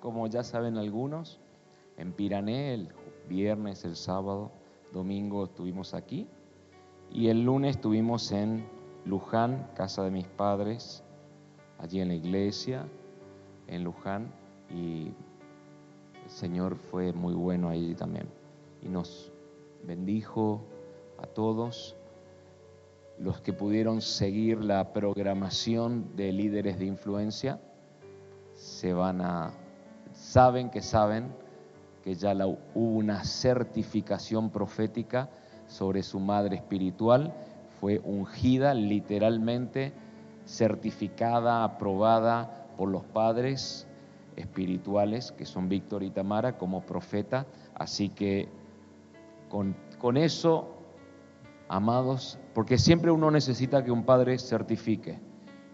como ya saben algunos, en Pirané el viernes, el sábado, domingo estuvimos aquí y el lunes estuvimos en Luján, casa de mis padres, allí en la iglesia, en Luján, y el Señor fue muy bueno allí también. Y nos bendijo a todos los que pudieron seguir la programación de líderes de influencia se van a saben que saben que ya hubo una certificación profética sobre su madre espiritual, fue ungida literalmente, certificada, aprobada por los padres espirituales que son Víctor y Tamara como profeta, así que con, con eso amados, porque siempre uno necesita que un padre certifique.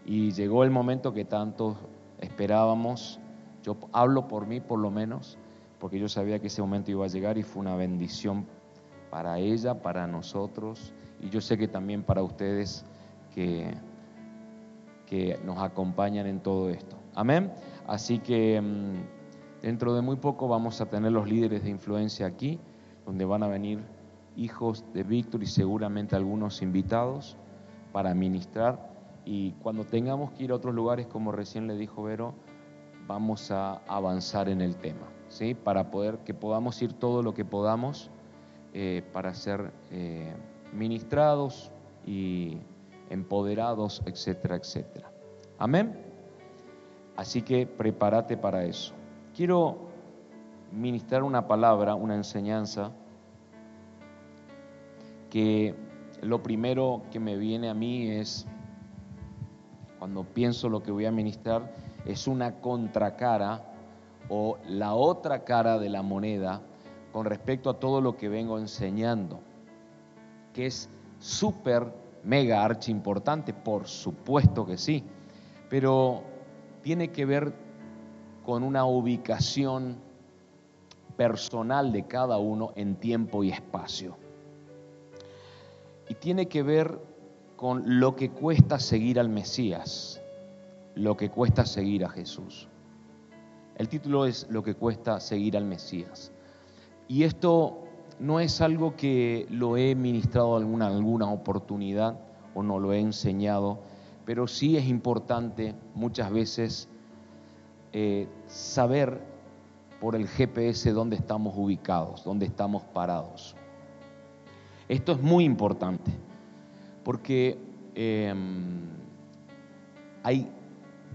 Y llegó el momento que tanto esperábamos, yo hablo por mí por lo menos, porque yo sabía que ese momento iba a llegar y fue una bendición para ella, para nosotros, y yo sé que también para ustedes que, que nos acompañan en todo esto. Amén. Así que mm, dentro de muy poco vamos a tener los líderes de influencia aquí, donde van a venir hijos de Víctor y seguramente algunos invitados para ministrar. Y cuando tengamos que ir a otros lugares, como recién le dijo Vero, vamos a avanzar en el tema, ¿sí? Para poder que podamos ir todo lo que podamos eh, para ser eh, ministrados y empoderados, etcétera, etcétera. Amén. Así que prepárate para eso. Quiero ministrar una palabra, una enseñanza que lo primero que me viene a mí es, cuando pienso lo que voy a ministrar, es una contracara o la otra cara de la moneda con respecto a todo lo que vengo enseñando, que es súper, mega, archi importante, por supuesto que sí, pero tiene que ver con una ubicación personal de cada uno en tiempo y espacio. Y tiene que ver con lo que cuesta seguir al Mesías, lo que cuesta seguir a Jesús. El título es Lo que cuesta seguir al Mesías. Y esto no es algo que lo he ministrado alguna, alguna oportunidad o no lo he enseñado, pero sí es importante muchas veces eh, saber por el GPS dónde estamos ubicados, dónde estamos parados. Esto es muy importante, porque em, hay,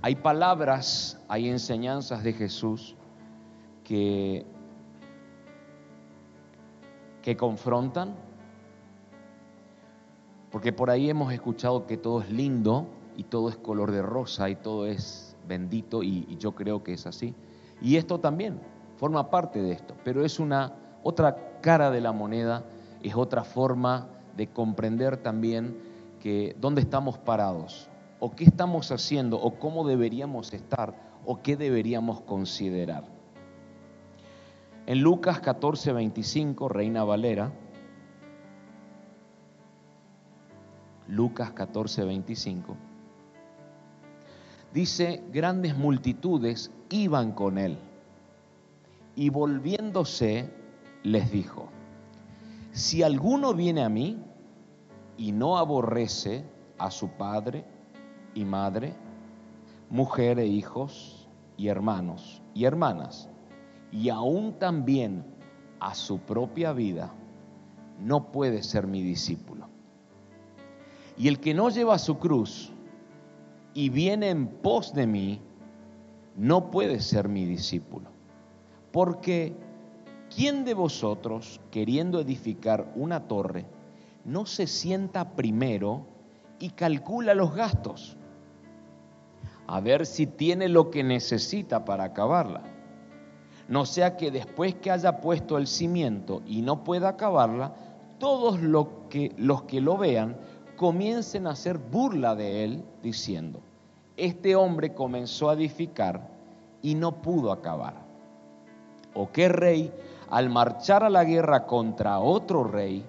hay palabras, hay enseñanzas de Jesús que, que confrontan, porque por ahí hemos escuchado que todo es lindo y todo es color de rosa y todo es bendito y, y, yo creo que es así. Y esto también forma parte de esto, pero es una otra cara de la moneda es otra forma de comprender también que dónde estamos parados, o qué estamos haciendo, o cómo deberíamos estar, o qué deberíamos considerar. En Lucas 14, 25, Reina Valera, Lucas 14, 25, dice, grandes multitudes iban con él, y volviéndose les dijo, si alguno viene a mí y no aborrece a su padre y madre, mujer e hijos y hermanos y hermanas, y aún también a su propia vida, no puede ser mi discípulo. Y el que no lleva su cruz y viene en pos de mí, no puede ser mi discípulo. Porque ¿quién de vosotros, queriendo edificar una torre, no se sienta primero y calcula los gastos? A ver si tiene lo que necesita para acabarla. No sea que después que haya puesto el cimiento y no pueda acabarla, todos que, los que lo vean comiencen a hacer burla de él, diciendo, este hombre comenzó a edificar y no pudo acabar. ¿O qué rey al marchar a la guerra contra otro rey,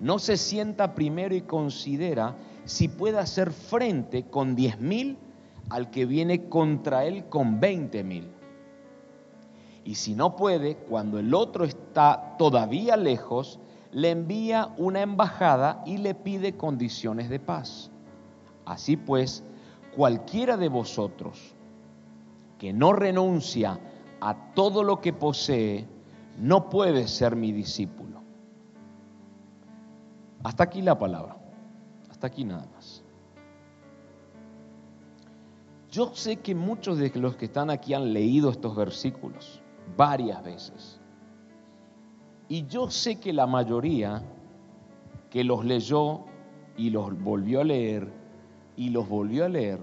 no se sienta primero y considera si puede hacer frente con diez mil al que viene contra él con veinte mil. Y si no puede, cuando el otro está todavía lejos, le envía una embajada y le pide condiciones de paz. Así pues, cualquiera de vosotros que no renuncia a todo lo que posee, no puede ser mi discípulo. Hasta aquí la palabra, hasta aquí nada más. Yo sé que muchos de los que están aquí han leído estos versículos varias veces. Y yo sé que la mayoría que los leyó y los volvió a leer y los volvió a leer,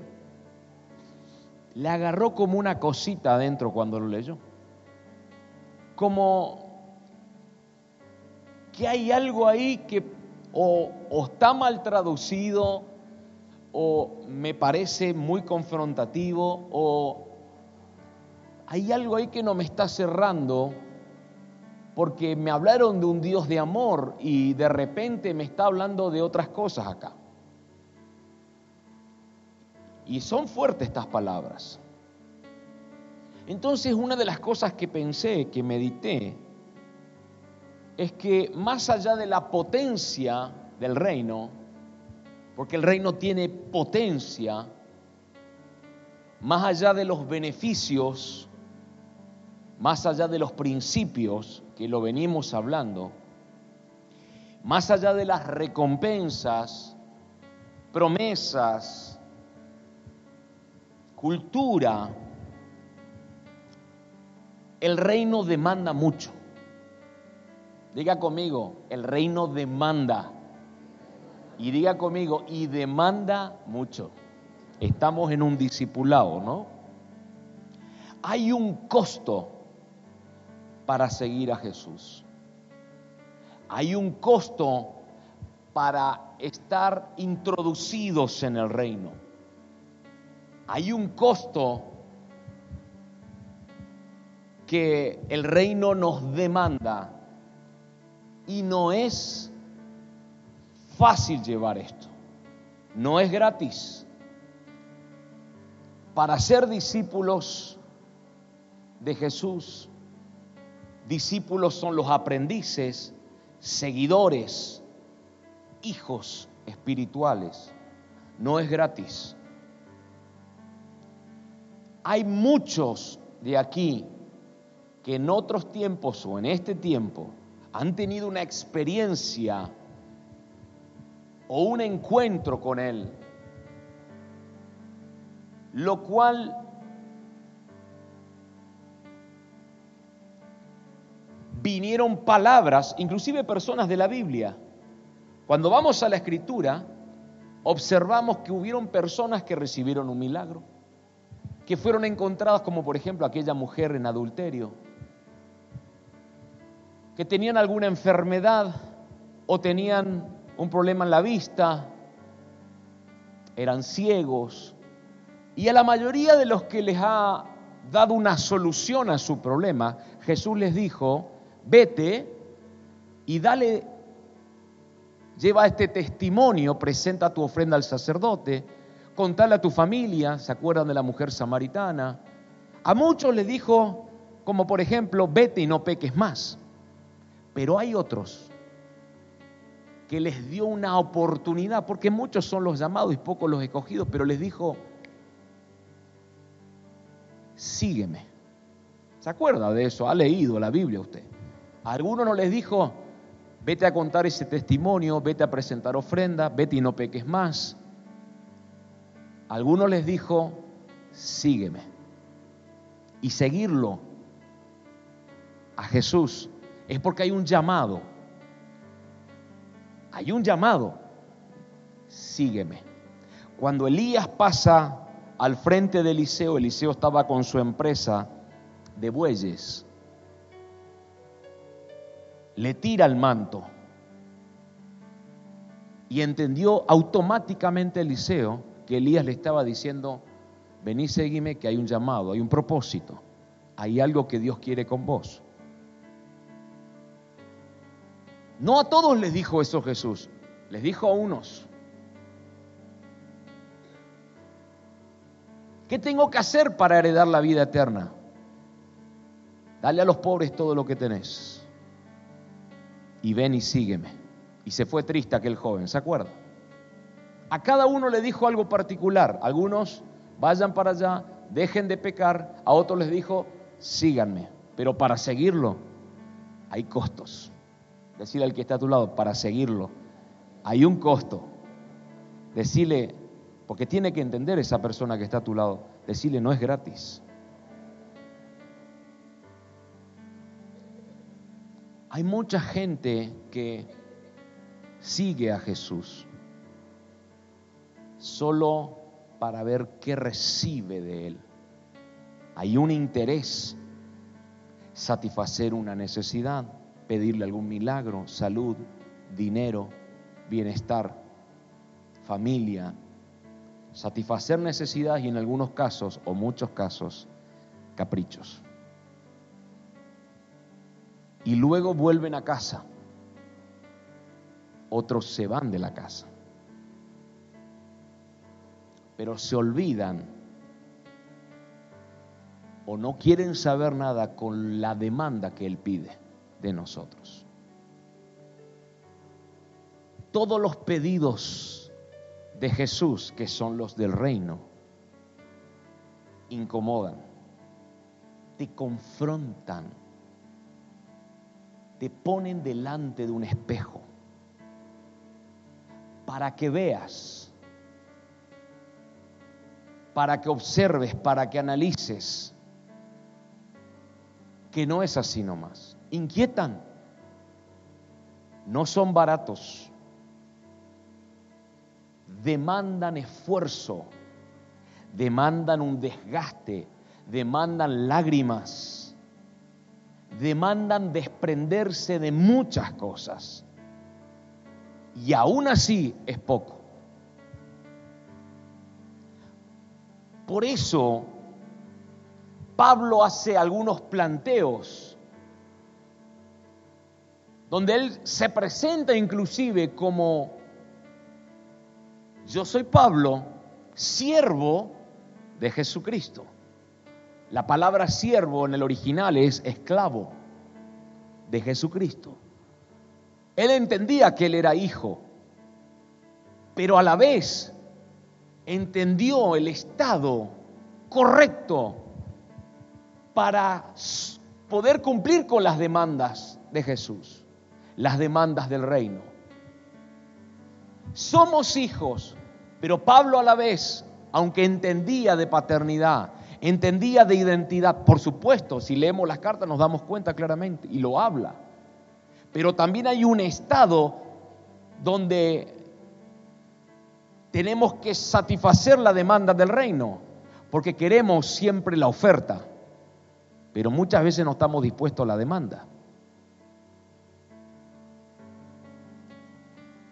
le agarró como una cosita adentro cuando lo leyó. Como que hay algo ahí que o, está mal traducido o me parece muy confrontativo o hay algo ahí que no me está cerrando porque me hablaron de un Dios de amor y de repente me está hablando de otras cosas acá. Y son fuertes estas palabras. Entonces una de las cosas que pensé, que medité, es que más allá de la potencia del reino, porque el reino tiene potencia, más allá de los beneficios, más allá de los principios que lo venimos hablando, más allá de las recompensas, promesas, cultura, el reino demanda mucho. Diga conmigo, el reino demanda. Y diga conmigo, y demanda mucho. Estamos en un discipulado, ¿no? Hay un costo para seguir a Jesús. Hay un costo para estar introducidos en el reino. Hay un costo que el reino nos demanda y no es fácil llevar esto. No es gratis. Para ser discípulos de Jesús Discípulos son los aprendices, seguidores, hijos espirituales. No es gratis. Hay muchos de aquí que en otros tiempos o en este tiempo han tenido una experiencia o un encuentro con Él, lo cual vinieron palabras, inclusive personas de la Biblia. Cuando vamos a la escritura, observamos que hubieron personas que recibieron un milagro, que fueron encontradas como por ejemplo aquella mujer en adulterio, que tenían alguna enfermedad o tenían un problema en la vista, eran ciegos, y a la mayoría de los que les ha dado una solución a su problema, Jesús les dijo, vete y dale, lleva este testimonio, presenta tu ofrenda al sacerdote, contale a tu familia, ¿se acuerdan de la mujer samaritana? A muchos les dijo, como por ejemplo, vete y no peques más. Pero hay otros que les dio una oportunidad, porque muchos son los llamados y pocos los escogidos, pero les dijo, sígueme. ¿Se acuerda de eso? ¿Ha leído la Biblia usted? A no les dijo, vete a contar ese testimonio, vete a presentar ofrenda, vete y no peques más. A algunos les dijo, sígueme. Y seguirlo a Jesús es porque hay un llamado. Hay un llamado. Sígueme. Cuando Elías pasa al frente de Eliseo, Eliseo estaba con su empresa de bueyes le tira el manto. Y entendió automáticamente Eliseo que Elías le estaba diciendo, vení, seguime, que hay un llamado, hay un propósito, hay algo que Dios quiere con vos. No a todos les dijo eso Jesús, les dijo a unos. ¿Qué tengo que hacer para heredar la vida eterna? Dale a los pobres todo lo que tenés. Y ven y sígueme. Y se fue triste aquel joven, ¿se acuerda? A cada uno le dijo algo particular. Algunos vayan para allá, dejen de pecar. A otros les dijo, síganme. Pero para seguirlo hay costos. Decirle al que está a tu lado, para seguirlo hay un costo. Decirle, porque tiene que entender esa persona que está a tu lado, decirle no es gratis. Hay mucha gente que sigue a Jesús solo para ver qué recibe de Él. Hay un interés, satisfacer una necesidad, pedirle algún milagro, salud, dinero, bienestar, familia, satisfacer necesidades y en algunos casos, o muchos casos, caprichos. Y luego vuelven a casa. Otros se van de la casa pero se olvidan o no quieren saber nada con la demanda que Él pide de nosotros. Todos los pedidos de Jesús, que son los del reino, incomodan, te confrontan, te ponen delante de un espejo para que veas para que observes, para que analices, que no es así nomás. Inquietan, no son baratos, demandan esfuerzo, demandan un desgaste, demandan lágrimas, demandan desprenderse de muchas cosas. Y aún así es poco. Por eso Pablo hace algunos planteos donde él se presenta inclusive como yo soy Pablo, siervo de Jesucristo. La palabra siervo en el original es esclavo de Jesucristo. Él entendía que él era hijo, pero a la vez entendió el estado correcto para poder cumplir con las demandas de Jesús, las demandas del reino. Somos hijos, pero Pablo a la vez, aunque entendía de paternidad, entendía de identidad, por supuesto, si leemos las cartas nos damos cuenta claramente y lo habla, pero también hay un estado donde tenemos que satisfacer la demanda del reino, porque queremos siempre la oferta, pero muchas veces no estamos dispuestos a la demanda.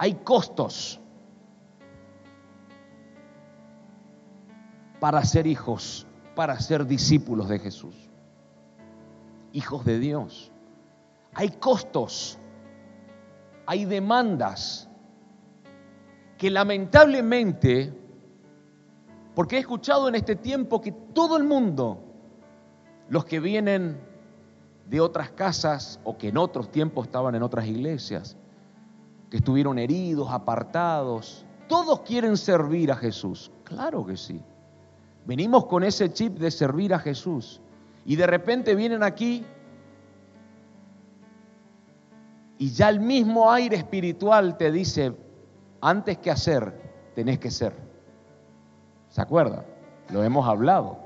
Hay costos para ser hijos, para ser discípulos de Jesús, hijos de Dios. Hay costos, hay demandas que lamentablemente, porque he escuchado en este tiempo que todo el mundo, los que vienen de otras casas o que en otros tiempos estaban en otras iglesias, que estuvieron heridos, apartados, todos quieren servir a Jesús. Claro que sí. Venimos con ese chip de servir a Jesús y de repente vienen aquí y ya el mismo aire espiritual te dice, antes que hacer, tenés que ser. ¿Se acuerda? Lo hemos hablado,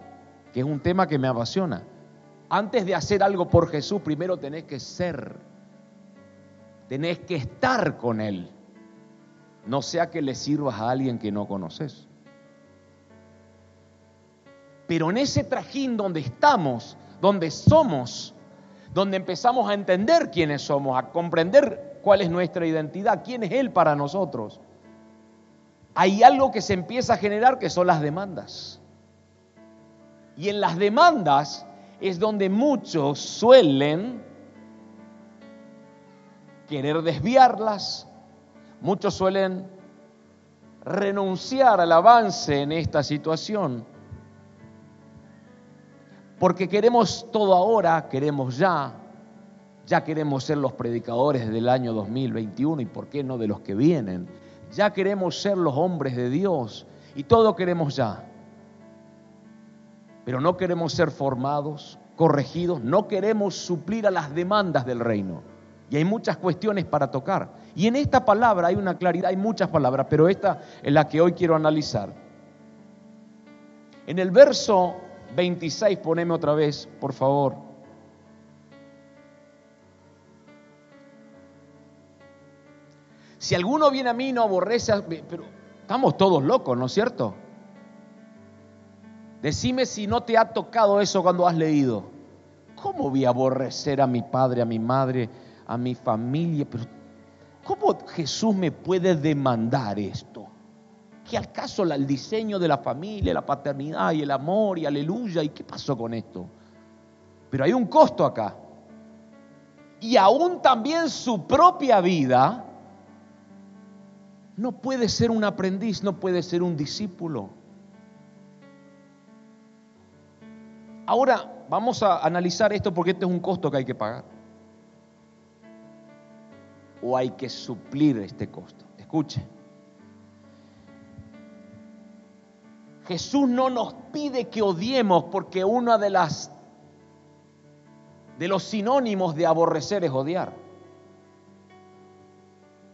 que es un tema que me apasiona. Antes de hacer algo por Jesús, primero tenés que ser. Tenés que estar con Él. No sea que le sirvas a alguien que no conoces. Pero en ese trajín donde estamos, donde somos, donde empezamos a entender quiénes somos, a comprender cuál es nuestra identidad, quién es Él para nosotros, hay algo que se empieza a generar que son las demandas. Y en las demandas es donde muchos suelen querer desviarlas, muchos suelen renunciar al avance en esta situación. Porque queremos todo ahora, queremos ya, ya queremos ser los predicadores del año 2021 y por qué no de los que vienen. Ya queremos ser los hombres de Dios y todo queremos ya. Pero no queremos ser formados, corregidos, no queremos suplir a las demandas del reino. Y hay muchas cuestiones para tocar. Y en esta palabra hay una claridad, hay muchas palabras, pero esta es la que hoy quiero analizar. En el verso 26, poneme otra vez, por favor. Si alguno viene a mí no aborrece, pero estamos todos locos, ¿no es cierto? Decime si no te ha tocado eso cuando has leído. ¿Cómo voy a aborrecer a mi padre, a mi madre, a mi familia? Pero ¿cómo Jesús me puede demandar esto? ¿Qué al caso el diseño de la familia, la paternidad y el amor y aleluya? ¿Y qué pasó con esto? Pero hay un costo acá. Y aún también su propia vida no puede ser un aprendiz, no puede ser un discípulo. Ahora vamos a analizar esto porque este es un costo que hay que pagar. O hay que suplir este costo. Escuche. Jesús no nos pide que odiemos porque uno de las de los sinónimos de aborrecer es odiar.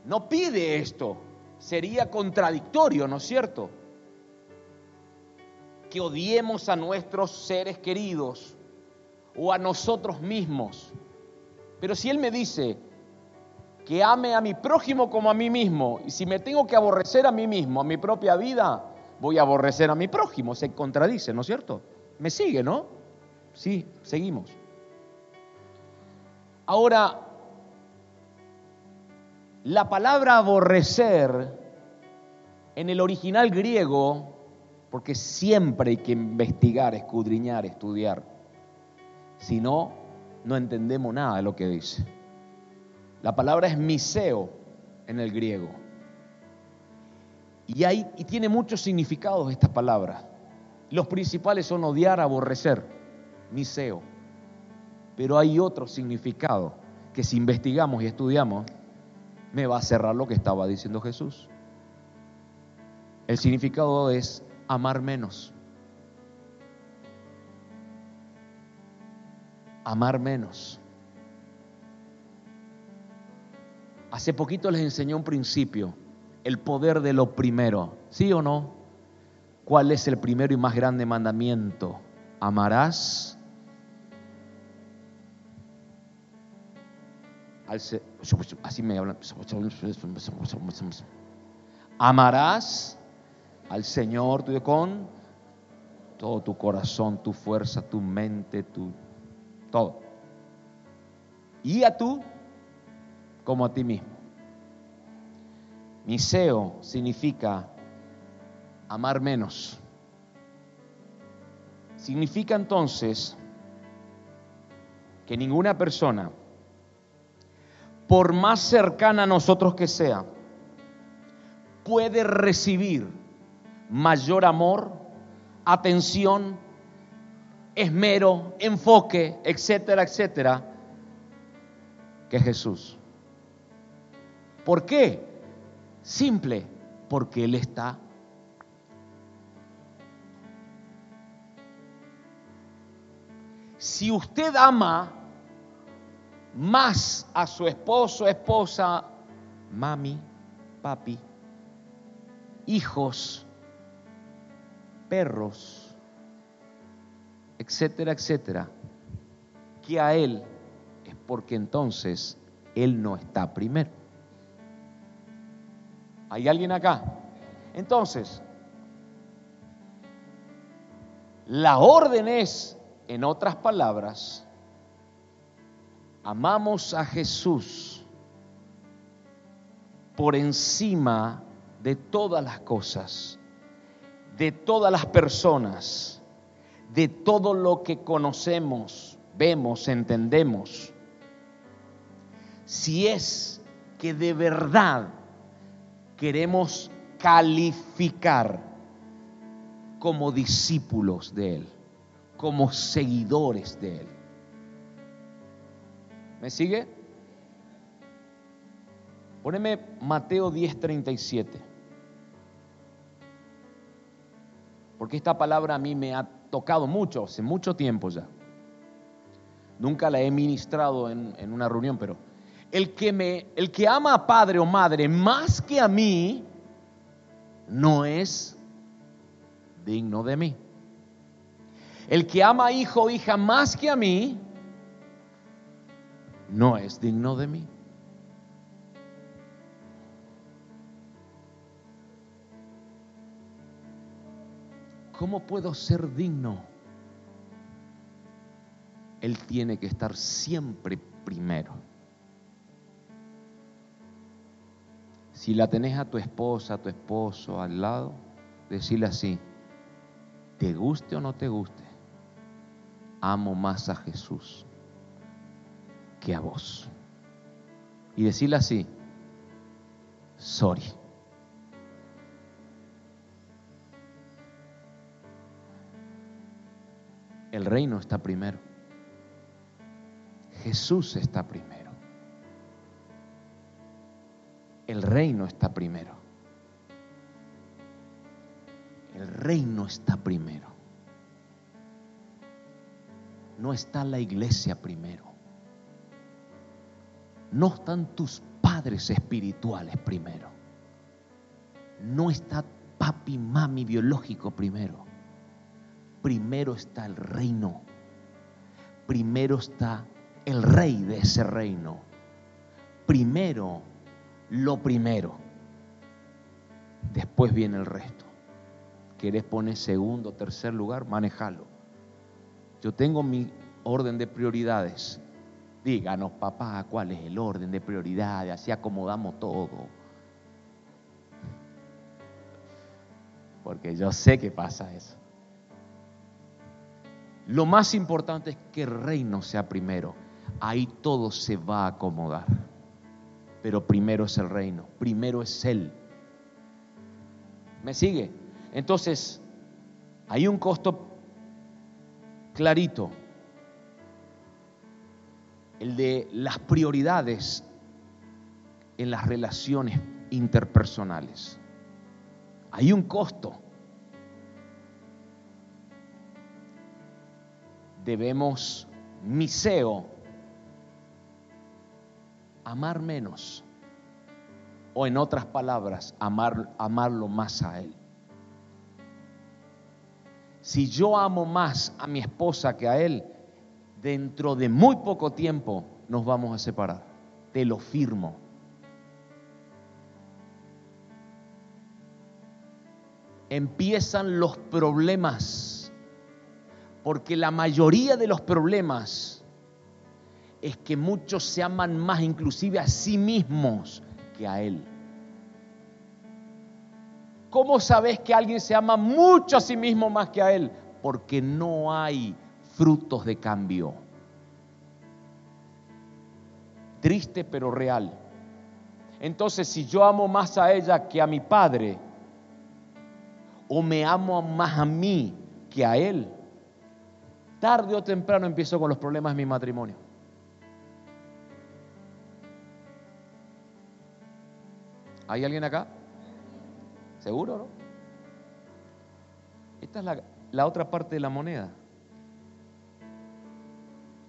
No pide esto sería contradictorio, ¿no es cierto? Que odiemos a nuestros seres queridos o a nosotros mismos. Pero si Él me dice que ame a mi prójimo como a mí mismo, y si me tengo que aborrecer a mí mismo, a mi propia vida, voy a aborrecer a mi prójimo, se contradice, ¿no es cierto? Me sigue, ¿no? Sí, seguimos. Ahora, la palabra aborrecer en el original griego, porque siempre hay que investigar, escudriñar, estudiar, si no, no entendemos nada de lo que dice. La palabra es miseo en el griego. Y, hay, y tiene muchos significados esta palabra. Los principales son odiar, aborrecer, miseo. Pero hay otro significado que si investigamos y estudiamos, me va a cerrar lo que estaba diciendo Jesús. El significado es amar menos. Amar menos. Hace poquito les enseñé un principio, el poder de lo primero. ¿Sí o no? ¿Cuál es el primero y más grande mandamiento? Amarás así me hablan. Amarás al Señor con todo tu corazón, tu fuerza, tu mente, tu todo. Y a tú como a ti mismo. Miseo significa amar menos. Significa entonces que ninguna persona por más cercana a nosotros que sea, puede recibir mayor amor, atención, esmero, enfoque, etcétera, etcétera, que Jesús. ¿Por qué? Simple, porque Él está. Si usted ama más a su esposo, esposa, mami, papi, hijos, perros, etcétera, etcétera, que a Él es porque entonces Él no está primero. ¿Hay alguien acá? Entonces, la orden es, en otras palabras, amamos a Jesús por encima de todas las cosas, de todas las personas, de todo lo que conocemos, vemos, entendemos. Si es que de verdad queremos calificar como discípulos de Él, como seguidores de Él. ¿Me sigue? Poneme Mateo 10:37. Porque esta palabra a mí me ha tocado mucho, hace mucho tiempo ya. Nunca la he ministrado en, en una reunión, pero el que, me, el que ama a padre o madre más que a mí, no es digno de mí. El que ama a hijo o hija más que a mí, no es digno de mí. ¿Cómo puedo ser digno? Él tiene que estar siempre primero. Si la tenés a tu esposa, a tu esposo al lado, decirle así, te guste o no te guste, amo más a Jesús que a vos. Y decirle así, sorry. El reino está primero. Jesús está primero. El reino está primero. El reino está primero. No está la iglesia primero. No están tus padres espirituales primero. No está papi, mami biológico primero. Primero está el reino. Primero está el rey de ese reino. Primero lo primero. Después viene el resto. ¿Querés poner segundo, tercer lugar? Manejalo. Yo tengo mi orden de prioridades. Díganos, papá, cuál es el orden de prioridades, así acomodamos todo. Porque yo sé que pasa eso. Lo más importante es que el reino sea primero. Ahí todo se va a acomodar. Pero primero es el reino, primero es Él. ¿Me sigue? Entonces, hay un costo clarito el de las prioridades en las relaciones interpersonales. Hay un costo. Debemos, miseo, amar menos. O en otras palabras, amar, amarlo más a Él. Si yo amo más a mi esposa que a Él, dentro de muy poco tiempo nos vamos a separar. Te lo firmo. Empiezan los problemas, porque la mayoría de los problemas es que muchos se aman más inclusive a sí mismos que a Él. ¿Cómo sabes que alguien se ama mucho a sí mismo más que a Él? Porque no hay frutos de cambio. Triste pero real. Entonces, si yo amo más a ella que a mi padre, o me amo más a mí que a él, tarde o temprano empiezo con los problemas de mi matrimonio. ¿Hay alguien acá? ¿Seguro, no? Esta es la, la otra parte de la moneda.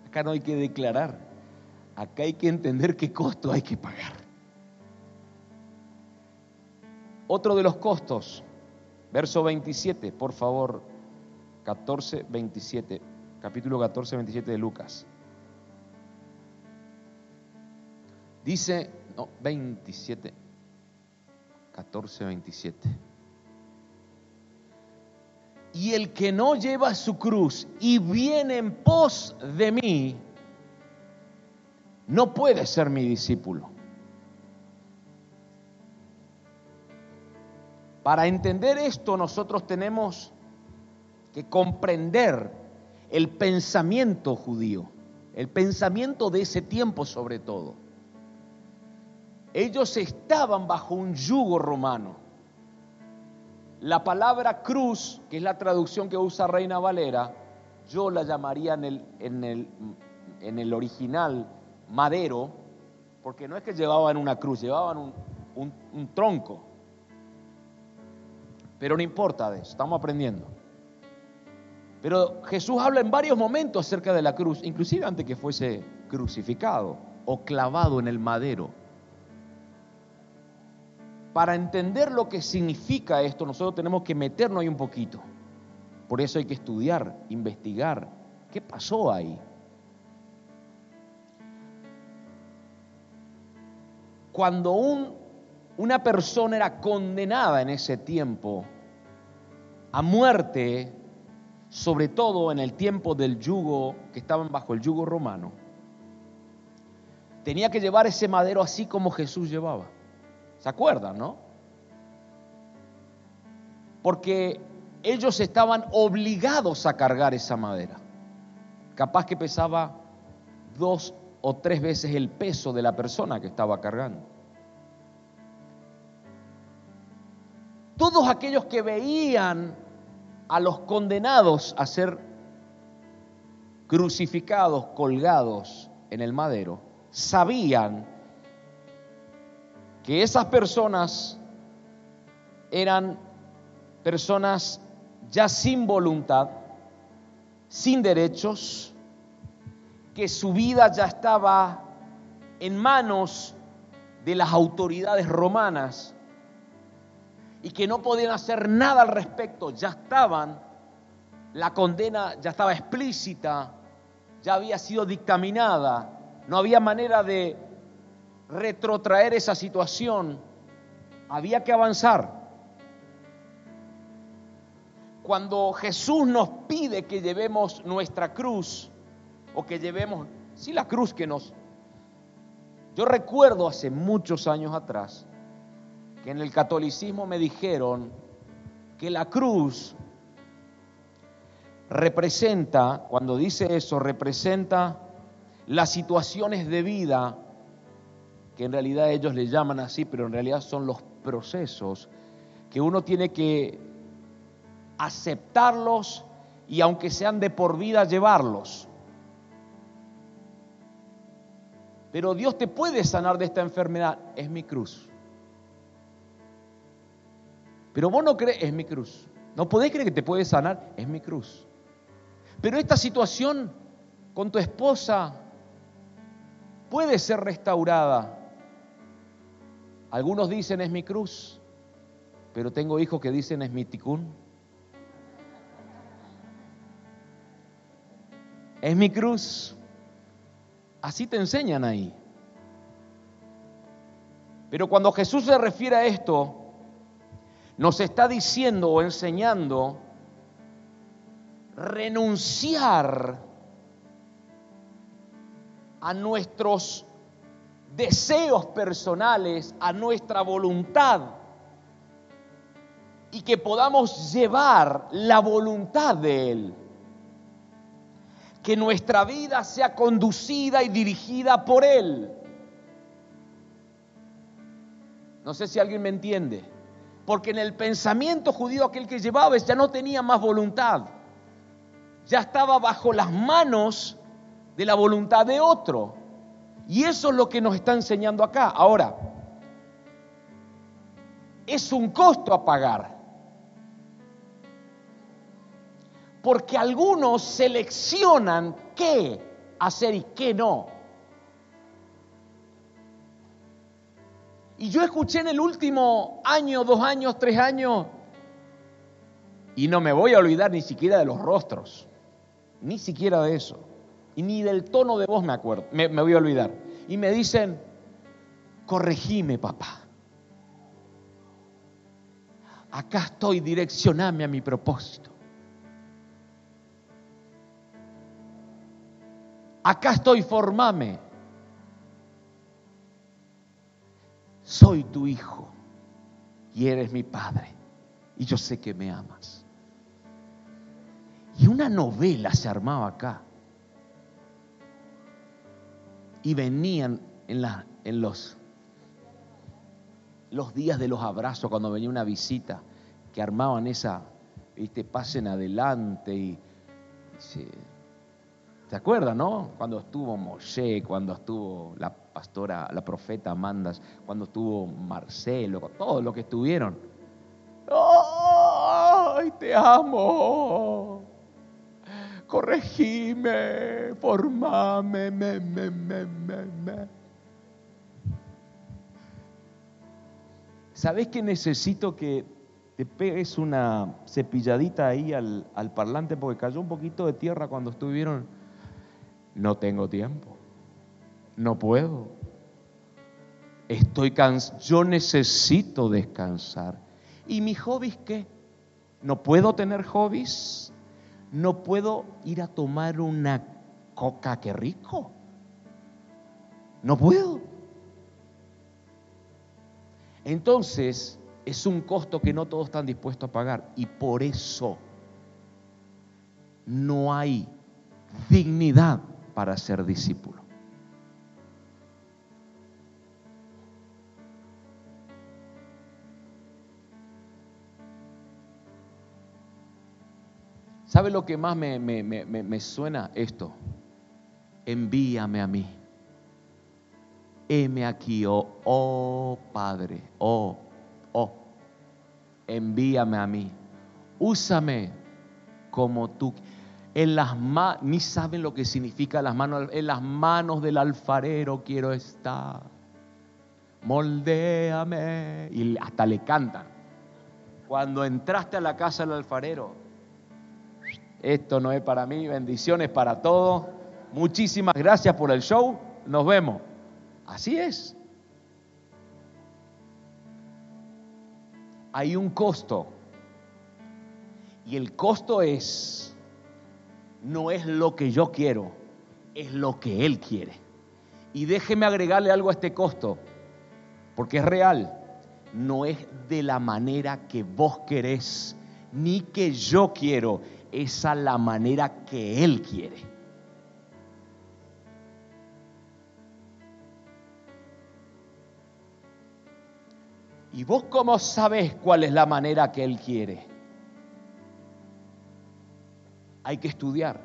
Acá no hay que declarar, acá hay que entender qué costo hay que pagar. Otro de los costos, verso 27, por favor, 14, 27, capítulo 14, 27 de Lucas. Dice, no, 27, 14, 27. Y el que no lleva su cruz y viene en pos de mí, no puede ser mi discípulo. Para entender esto nosotros tenemos que comprender el pensamiento judío, el pensamiento de ese tiempo sobre todo. Ellos estaban bajo un yugo romano. La palabra cruz, que es la traducción que usa Reina Valera, yo la llamaría en el, en el, en el original madero, porque no es que llevaban una cruz, llevaban un, un, un tronco. Pero no importa de eso, estamos aprendiendo. Pero Jesús habla en varios momentos acerca de la cruz, inclusive antes que fuese crucificado o clavado en el madero. Para entender lo que significa esto, nosotros tenemos que meternos ahí un poquito. Por eso hay que estudiar, investigar. ¿Qué pasó ahí? Cuando un, una persona era condenada en ese tiempo a muerte, sobre todo en el tiempo del yugo, que estaban bajo el yugo romano, tenía que llevar ese madero así como Jesús llevaba. ¿Se acuerdan, no? Porque ellos estaban obligados a cargar esa madera. Capaz que pesaba dos o tres veces el peso de la persona que estaba cargando. Todos aquellos que veían a los condenados a ser crucificados, colgados en el madero, sabían que esas personas eran personas ya sin voluntad, sin derechos, que su vida ya estaba en manos de las autoridades romanas y que no podían hacer nada al respecto, ya estaban, la condena ya estaba explícita, ya había sido dictaminada, no había manera de retrotraer esa situación, había que avanzar. Cuando Jesús nos pide que llevemos nuestra cruz, o que llevemos, sí, la cruz que nos... Yo recuerdo hace muchos años atrás que en el catolicismo me dijeron que la cruz representa, cuando dice eso, representa las situaciones de vida, que en realidad ellos le llaman así, pero en realidad son los procesos que uno tiene que aceptarlos y aunque sean de por vida, llevarlos. Pero Dios te puede sanar de esta enfermedad, es mi cruz. Pero vos no crees, es mi cruz. No podés creer que te puede sanar, es mi cruz. Pero esta situación con tu esposa puede ser restaurada. Algunos dicen es mi cruz, pero tengo hijos que dicen es mi ticún. Es mi cruz. Así te enseñan ahí. Pero cuando Jesús se refiere a esto, nos está diciendo o enseñando renunciar a nuestros deseos personales, a nuestra voluntad, y que podamos llevar la voluntad de Él que nuestra vida sea conducida y dirigida por Él. No sé si alguien me entiende. Porque en el pensamiento judío aquel que llevaba ya no tenía más voluntad. Ya estaba bajo las manos de la voluntad de otro. Y eso es lo que nos está enseñando acá. Ahora, es un costo a pagar. porque algunos seleccionan qué hacer y qué no. Y yo escuché en el último año, dos años, tres años, y no me voy a olvidar ni siquiera de los rostros, ni siquiera de eso, y ni del tono de voz me acuerdo, me, voy a olvidar. Y me dicen, corregime papá. Acá estoy, direccioname a mi propósito. acá estoy, formame. Soy tu hijo y eres mi padre y yo sé que me amas. Y una novela se armaba acá. Y venían en, la, en los, los días de los abrazos, cuando venía una visita, que armaban esa, viste, pasen adelante y Sí. ¿Se acuerdan, no? Cuando estuvo Moshe, cuando estuvo la pastora, la profeta Amandas, cuando estuvo Marcelo, todos los que estuvieron. ¡Ay, te amo! Corregime, formame, me, me, me, me. ¿Sabes que necesito que te pegues una cepilladita ahí al, al parlante porque cayó un poquito de tierra cuando estuvieron? No tengo tiempo. No puedo. Estoy cansado. Yo necesito descansar. ¿Y mis hobbies qué? ¿No puedo tener hobbies? ¿No puedo ir a tomar una coca? ¡Qué rico! No puedo. Entonces, es un costo que no todos están dispuestos a pagar. Y por eso no hay dignidad para ser discípulo. ¿Sabe lo que más me, me, suena esto? Envíame a mí. Heme aquí, oh, oh Padre, oh, oh, envíame a mí. Úsame como tú en las manos, ni saben lo que significa las manos, en las manos del alfarero quiero estar. Moldéame. Y hasta le cantan. Cuando entraste a la casa del alfarero, esto no es para mí, bendiciones para todos. Muchísimas gracias por el show. Nos vemos. Así es. Hay un costo. Y el costo es no es lo que yo quiero, es lo que Él quiere. Y déjeme agregarle algo a este costo, porque es real. No es de la manera que vos querés, ni que yo quiero, es la manera que Él quiere. ¿Y vos cómo sabés cuál es la manera que Él quiere? hay que estudiar.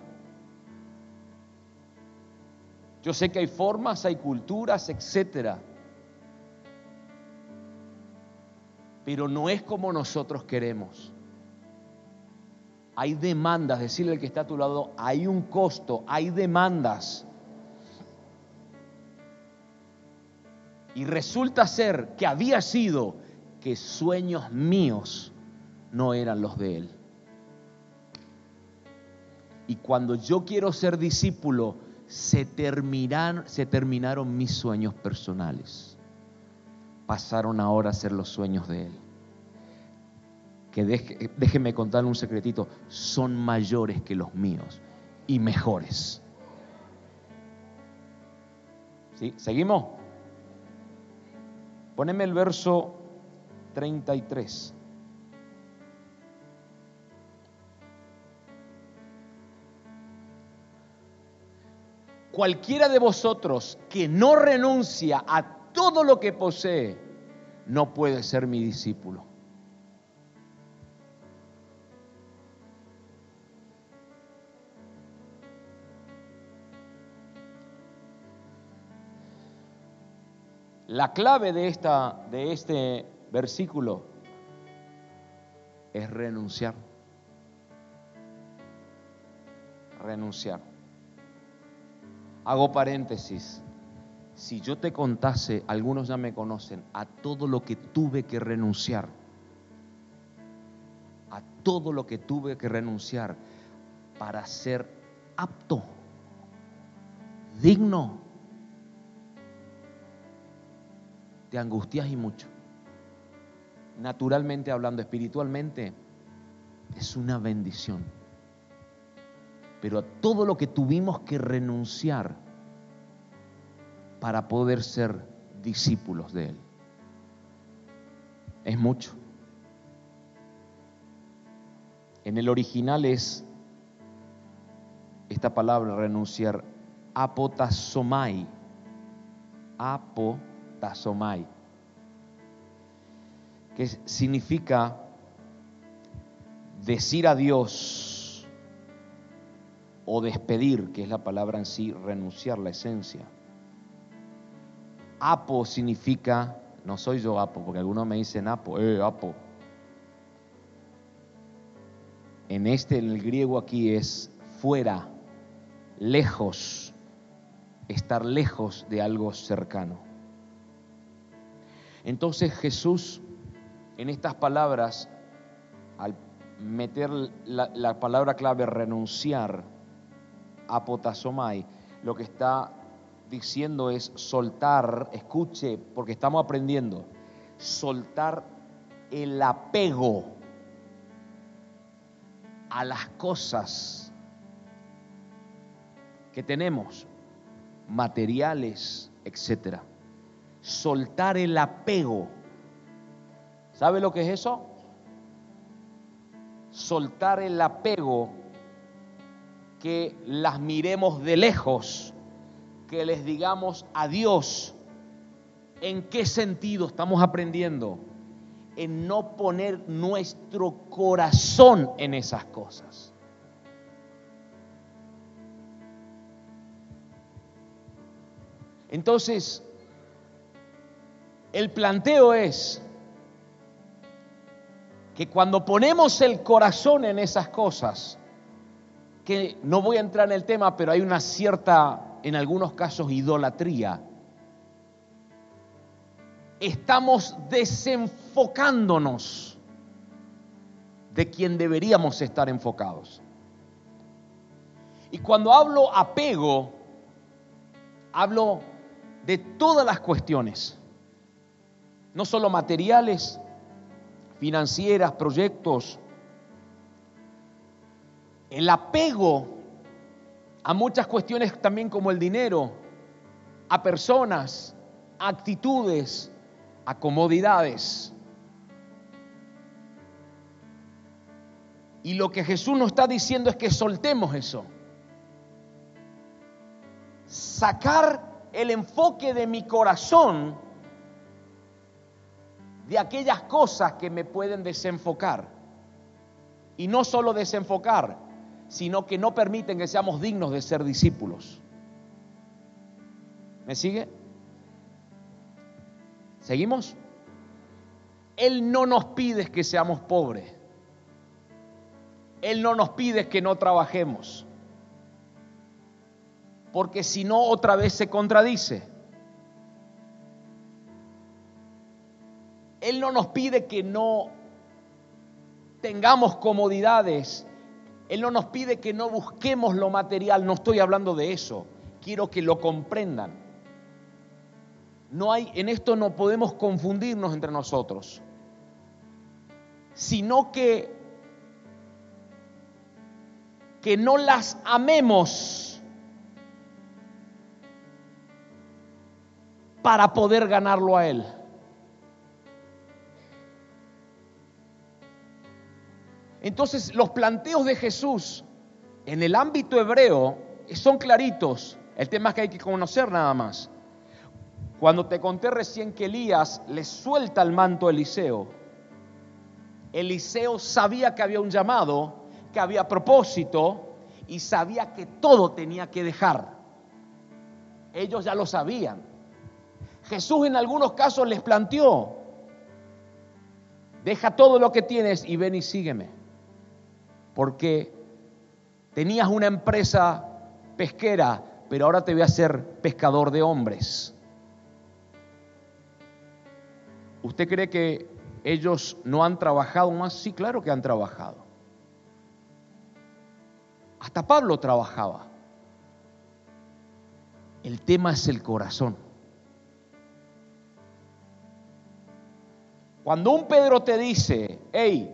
Yo sé que hay formas, hay culturas, etcétera. Pero no es como nosotros queremos. Hay demandas, decirle al que está a tu lado, hay un costo, hay demandas. Y resulta ser que había sido que sueños míos no eran los de él. Y cuando yo quiero ser discípulo, se terminaron, se terminaron mis sueños personales. Pasaron ahora a ser los sueños de Él. Que déjeme contarle un secretito, son mayores que los míos y mejores. ¿Sí? ¿Seguimos? Poneme el verso 33. cualquiera de vosotros que no renuncia a todo lo que posee, no puede ser mi discípulo. La clave de, esta, de este versículo es renunciar. Renunciar. Hago paréntesis. Si yo te contase, algunos ya me conocen, a todo lo que tuve que renunciar, a todo lo que tuve que renunciar para ser apto, digno, te angustias y mucho. Naturalmente hablando, espiritualmente, es una bendición pero a todo lo que tuvimos que renunciar para poder ser discípulos de Él. Es mucho. En el original es esta palabra renunciar, apotasomai, apotasomai, que significa decir a Dios, o despedir, que es la palabra en sí, renunciar, la esencia. Apo significa, no soy yo apo, porque algunos me dicen apo, eh, apo. En este, en el griego aquí es fuera, lejos, estar lejos de algo cercano. Entonces Jesús, en estas palabras, al meter la, palabra clave renunciar, apotasomai, lo que está diciendo es soltar, escuche, porque estamos aprendiendo, soltar el apego a las cosas que tenemos, materiales, etcétera. Soltar el apego. ¿Sabe lo que es eso? Soltar el apego que las miremos de lejos, que les digamos adiós. ¿En qué sentido estamos aprendiendo? En no poner nuestro corazón en esas cosas. Entonces, el planteo es que cuando ponemos el corazón en esas cosas, que no voy a entrar en el tema, pero hay una cierta, en algunos casos, idolatría. Estamos desenfocándonos de quien deberíamos estar enfocados. Y cuando hablo apego, hablo de todas las cuestiones, no solo materiales, financieras, proyectos, el apego a muchas cuestiones también como el dinero, a personas, a actitudes, a comodidades. Y lo que Jesús nos está diciendo es que soltemos eso. Sacar el enfoque de mi corazón de aquellas cosas que me pueden desenfocar. Y no solo desenfocar, sino que no permiten que seamos dignos de ser discípulos. ¿Me sigue? ¿Seguimos? Él no nos pide que seamos pobres. Él no nos pide que no trabajemos. Porque si no, otra vez se contradice. Él no nos pide que no tengamos comodidades él no nos pide que no busquemos lo material, no estoy hablando de eso. Quiero que lo comprendan. No hay en esto no podemos confundirnos entre nosotros. Sino que que no las amemos para poder ganarlo a él. Entonces los planteos de Jesús en el ámbito hebreo son claritos. El tema es que hay que conocer nada más. Cuando te conté recién que Elías le suelta el manto a Eliseo, Eliseo sabía que había un llamado, que había propósito y sabía que todo tenía que dejar. Ellos ya lo sabían. Jesús en algunos casos les planteó, deja todo lo que tienes y ven y sígueme porque tenías una empresa pesquera, pero ahora te voy a hacer pescador de hombres. ¿Usted cree que ellos no han trabajado más? Sí, claro que han trabajado. Hasta Pablo trabajaba. El tema es el corazón. Cuando un Pedro te dice, hey,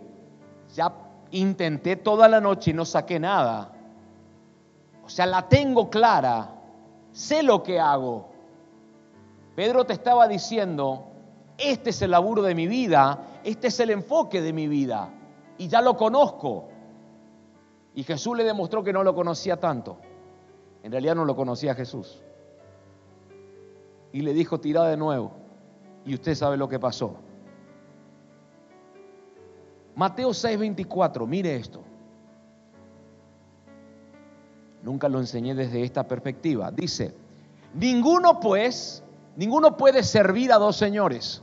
ya intenté toda la noche y no saqué nada. O sea, la tengo clara, sé lo que hago. Pedro te estaba diciendo, este es el laburo de mi vida, este es el enfoque de mi vida, y ya lo conozco. Y Jesús le demostró que no lo conocía tanto. En realidad no lo conocía Jesús. Y le dijo, tira de nuevo. Y usted sabe lo que pasó. Mateo 6:24, mire esto. Nunca lo enseñé desde esta perspectiva. Dice, ninguno pues, ninguno puede servir a dos señores,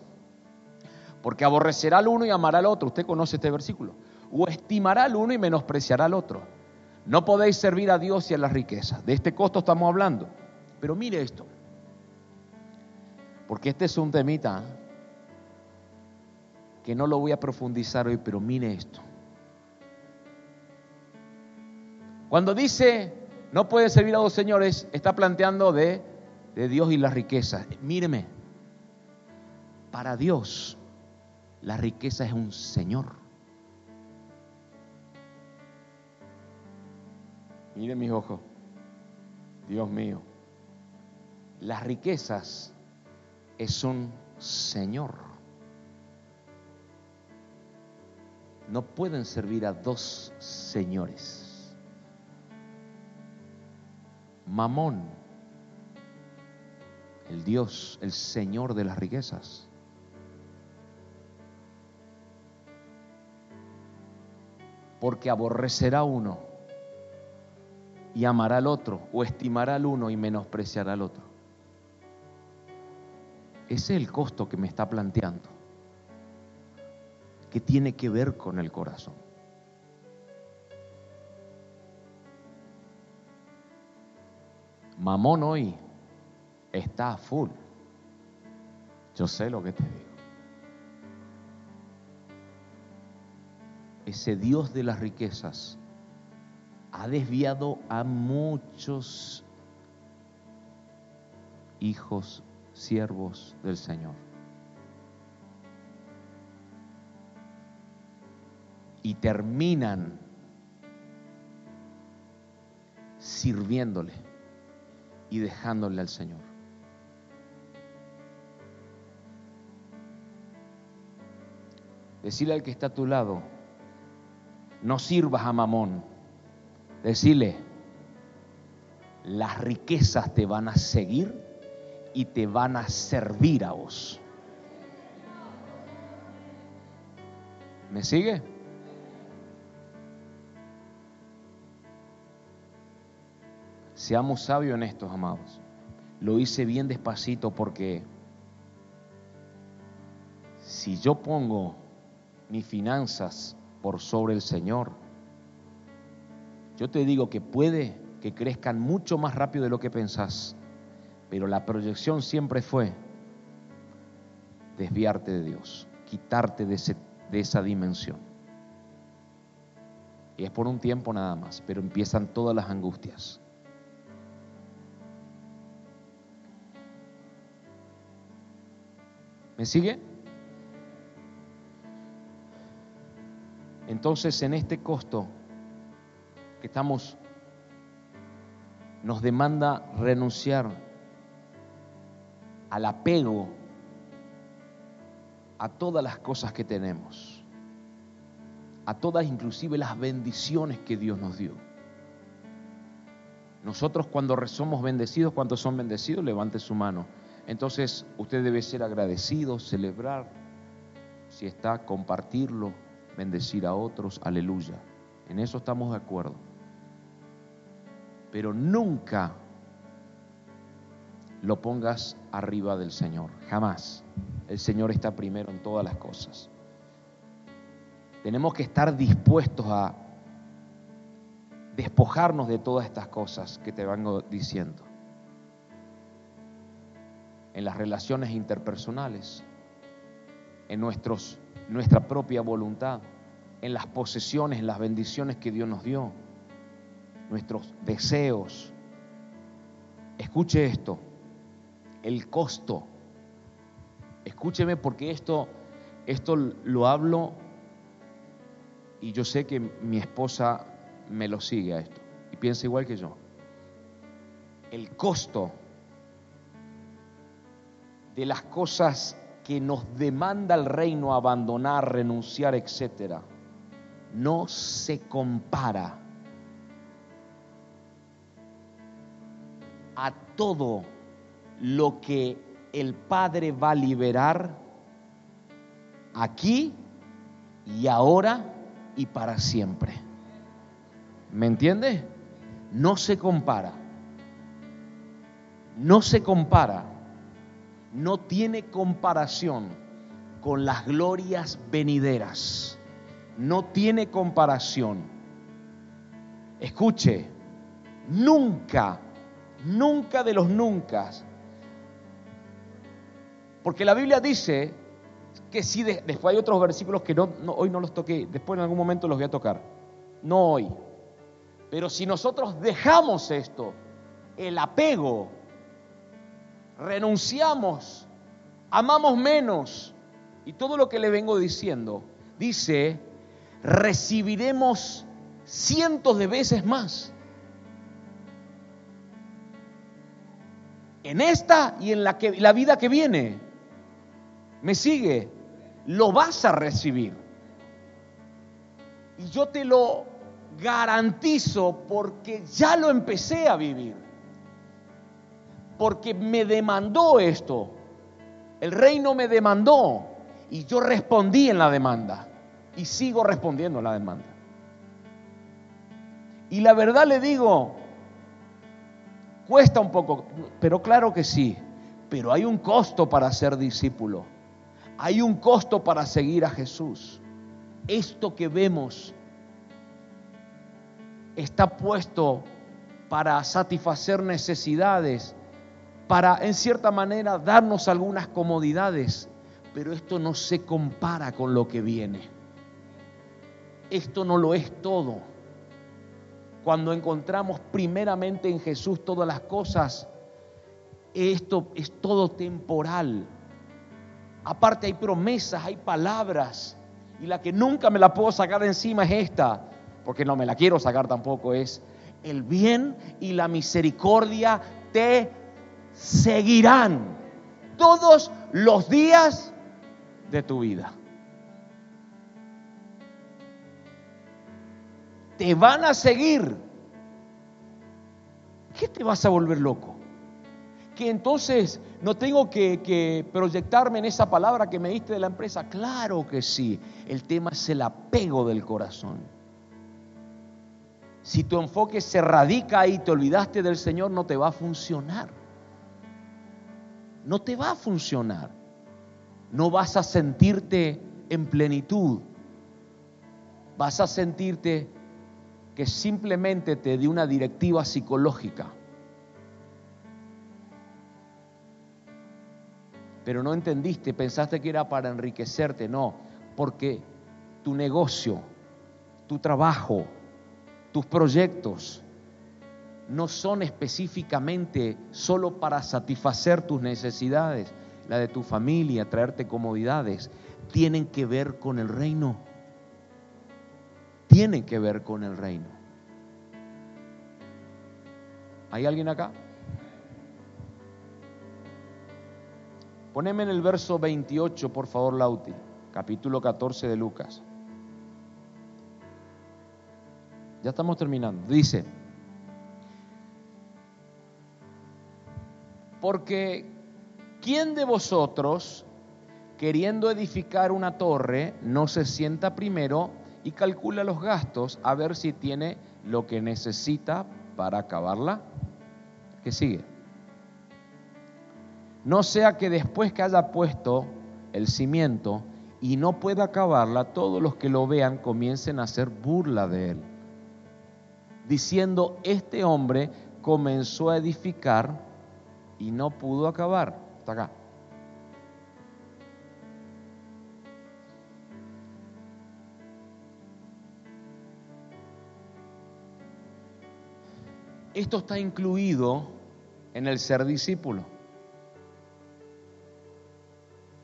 porque aborrecerá al uno y amará al otro. Usted conoce este versículo. O estimará al uno y menospreciará al otro. No podéis servir a Dios y a las riquezas. De este costo estamos hablando. Pero mire esto. Porque este es un temita ¿eh? Que no lo voy a profundizar hoy, pero mire esto. Cuando dice no puede servir a dos señores, está planteando de, de Dios y las riquezas. Míreme, para Dios la riqueza es un Señor. Mire mis ojos, Dios mío, las riquezas es un Señor. No pueden servir a dos señores. Mamón, el Dios, el Señor de las riquezas. Porque aborrecerá uno y amará al otro, o estimará al uno y menospreciará al otro. Ese es el costo que me está planteando, que tiene que ver con el corazón. Mamón hoy está full. Yo sé lo que te digo. Ese Dios de las riquezas ha desviado a muchos hijos, siervos del Señor. Y terminan sirviéndole y dejándole al Señor. Decirle al que está a tu lado, no sirvas a Mamón. Decirle, las riquezas te van a seguir y te van a servir a vos. ¿Me sigue? Seamos sabios en estos, amados. Lo hice bien despacito porque si yo pongo mis finanzas por sobre el Señor, yo te digo que puede que crezcan mucho más rápido de lo que pensás, pero la proyección siempre fue desviarte de Dios, quitarte de, de esa dimensión. Y es por un tiempo nada más, pero empiezan todas las angustias. ¿Me sigue? Entonces, en este costo que estamos, nos demanda renunciar al apego a todas las cosas que tenemos, a todas inclusive las bendiciones que Dios nos dio. Nosotros cuando somos bendecidos, cuando son bendecidos, levante su mano. Entonces usted debe ser agradecido, celebrar, si está, compartirlo, bendecir a otros, aleluya. En eso estamos de acuerdo. Pero nunca lo pongas arriba del Señor, jamás. El Señor está primero en todas las cosas. Tenemos que estar dispuestos a despojarnos de todas estas cosas que te vengo diciendo en las relaciones interpersonales, en nuestros, nuestra propia voluntad, en las posesiones, en las bendiciones que Dios nos dio, nuestros deseos. Escuche esto, el costo. Escúcheme porque esto, esto lo hablo y yo sé que mi esposa me lo sigue a esto y piensa igual que yo. El costo de las cosas que nos demanda el reino abandonar, renunciar, etcétera, no se compara a todo lo que el Padre va a liberar aquí y ahora y para siempre. ¿Me entiende? no se compara. No se compara. No tiene comparación con las glorias venideras. No tiene comparación. Escuche, nunca, nunca de los nunca. Porque la Biblia dice que si después hay otros versículos que no, hoy no los toqué, después en algún momento los voy a tocar. No hoy. Pero si nosotros dejamos esto, el apego, renunciamos, amamos menos y todo lo que le vengo diciendo, dice, recibiremos cientos de veces más. En esta y en la, que, la vida que viene. ¿Me sigue? Lo vas a recibir. Y yo te lo garantizo porque ya lo empecé a vivir. Porque me demandó esto. El reino me demandó y yo respondí en la demanda y sigo respondiendo a la demanda. Y la verdad le digo, cuesta un poco, pero claro que sí, pero hay un costo para ser discípulo, hay un costo para seguir a Jesús. Esto que vemos está puesto para satisfacer necesidades, para en cierta manera darnos algunas comodidades, pero esto no se compara con lo que viene esto no lo es todo. Cuando encontramos primeramente en Jesús todas las cosas, esto es todo temporal. Aparte hay promesas, hay palabras, y la que nunca me la puedo sacar de encima es esta, porque no me la quiero sacar tampoco, es el bien y la misericordia te seguirán todos los días de tu vida. te van a seguir. ¿Qué te vas a volver loco? Que entonces no tengo que, proyectarme en esa palabra que me diste de la empresa. Claro que sí. El tema es el apego del corazón. Si tu enfoque se radica y te olvidaste del Señor, no te va a funcionar. No te va a funcionar. No vas a sentirte en plenitud. Vas a sentirte que simplemente te dé una directiva psicológica. Pero no entendiste, pensaste que era para enriquecerte, no, porque tu negocio, tu trabajo, tus proyectos no son específicamente solo para satisfacer tus necesidades, la de tu familia, traerte comodidades, tienen que ver con el reino tienen que ver con el reino. ¿Hay alguien acá? Poneme en el verso 28, por favor, Lauti, capítulo 14 de Lucas. Ya estamos terminando. Dice, porque ¿quién de vosotros, queriendo edificar una torre, no se sienta primero y calcula los gastos a ver si tiene lo que necesita para acabarla. ¿Qué sigue? No sea que después que haya puesto el cimiento y no pueda acabarla, todos los que lo vean comiencen a hacer burla de él, diciendo, este hombre comenzó a edificar y no pudo acabar. Hasta acá. Esto está incluido en el ser discípulo.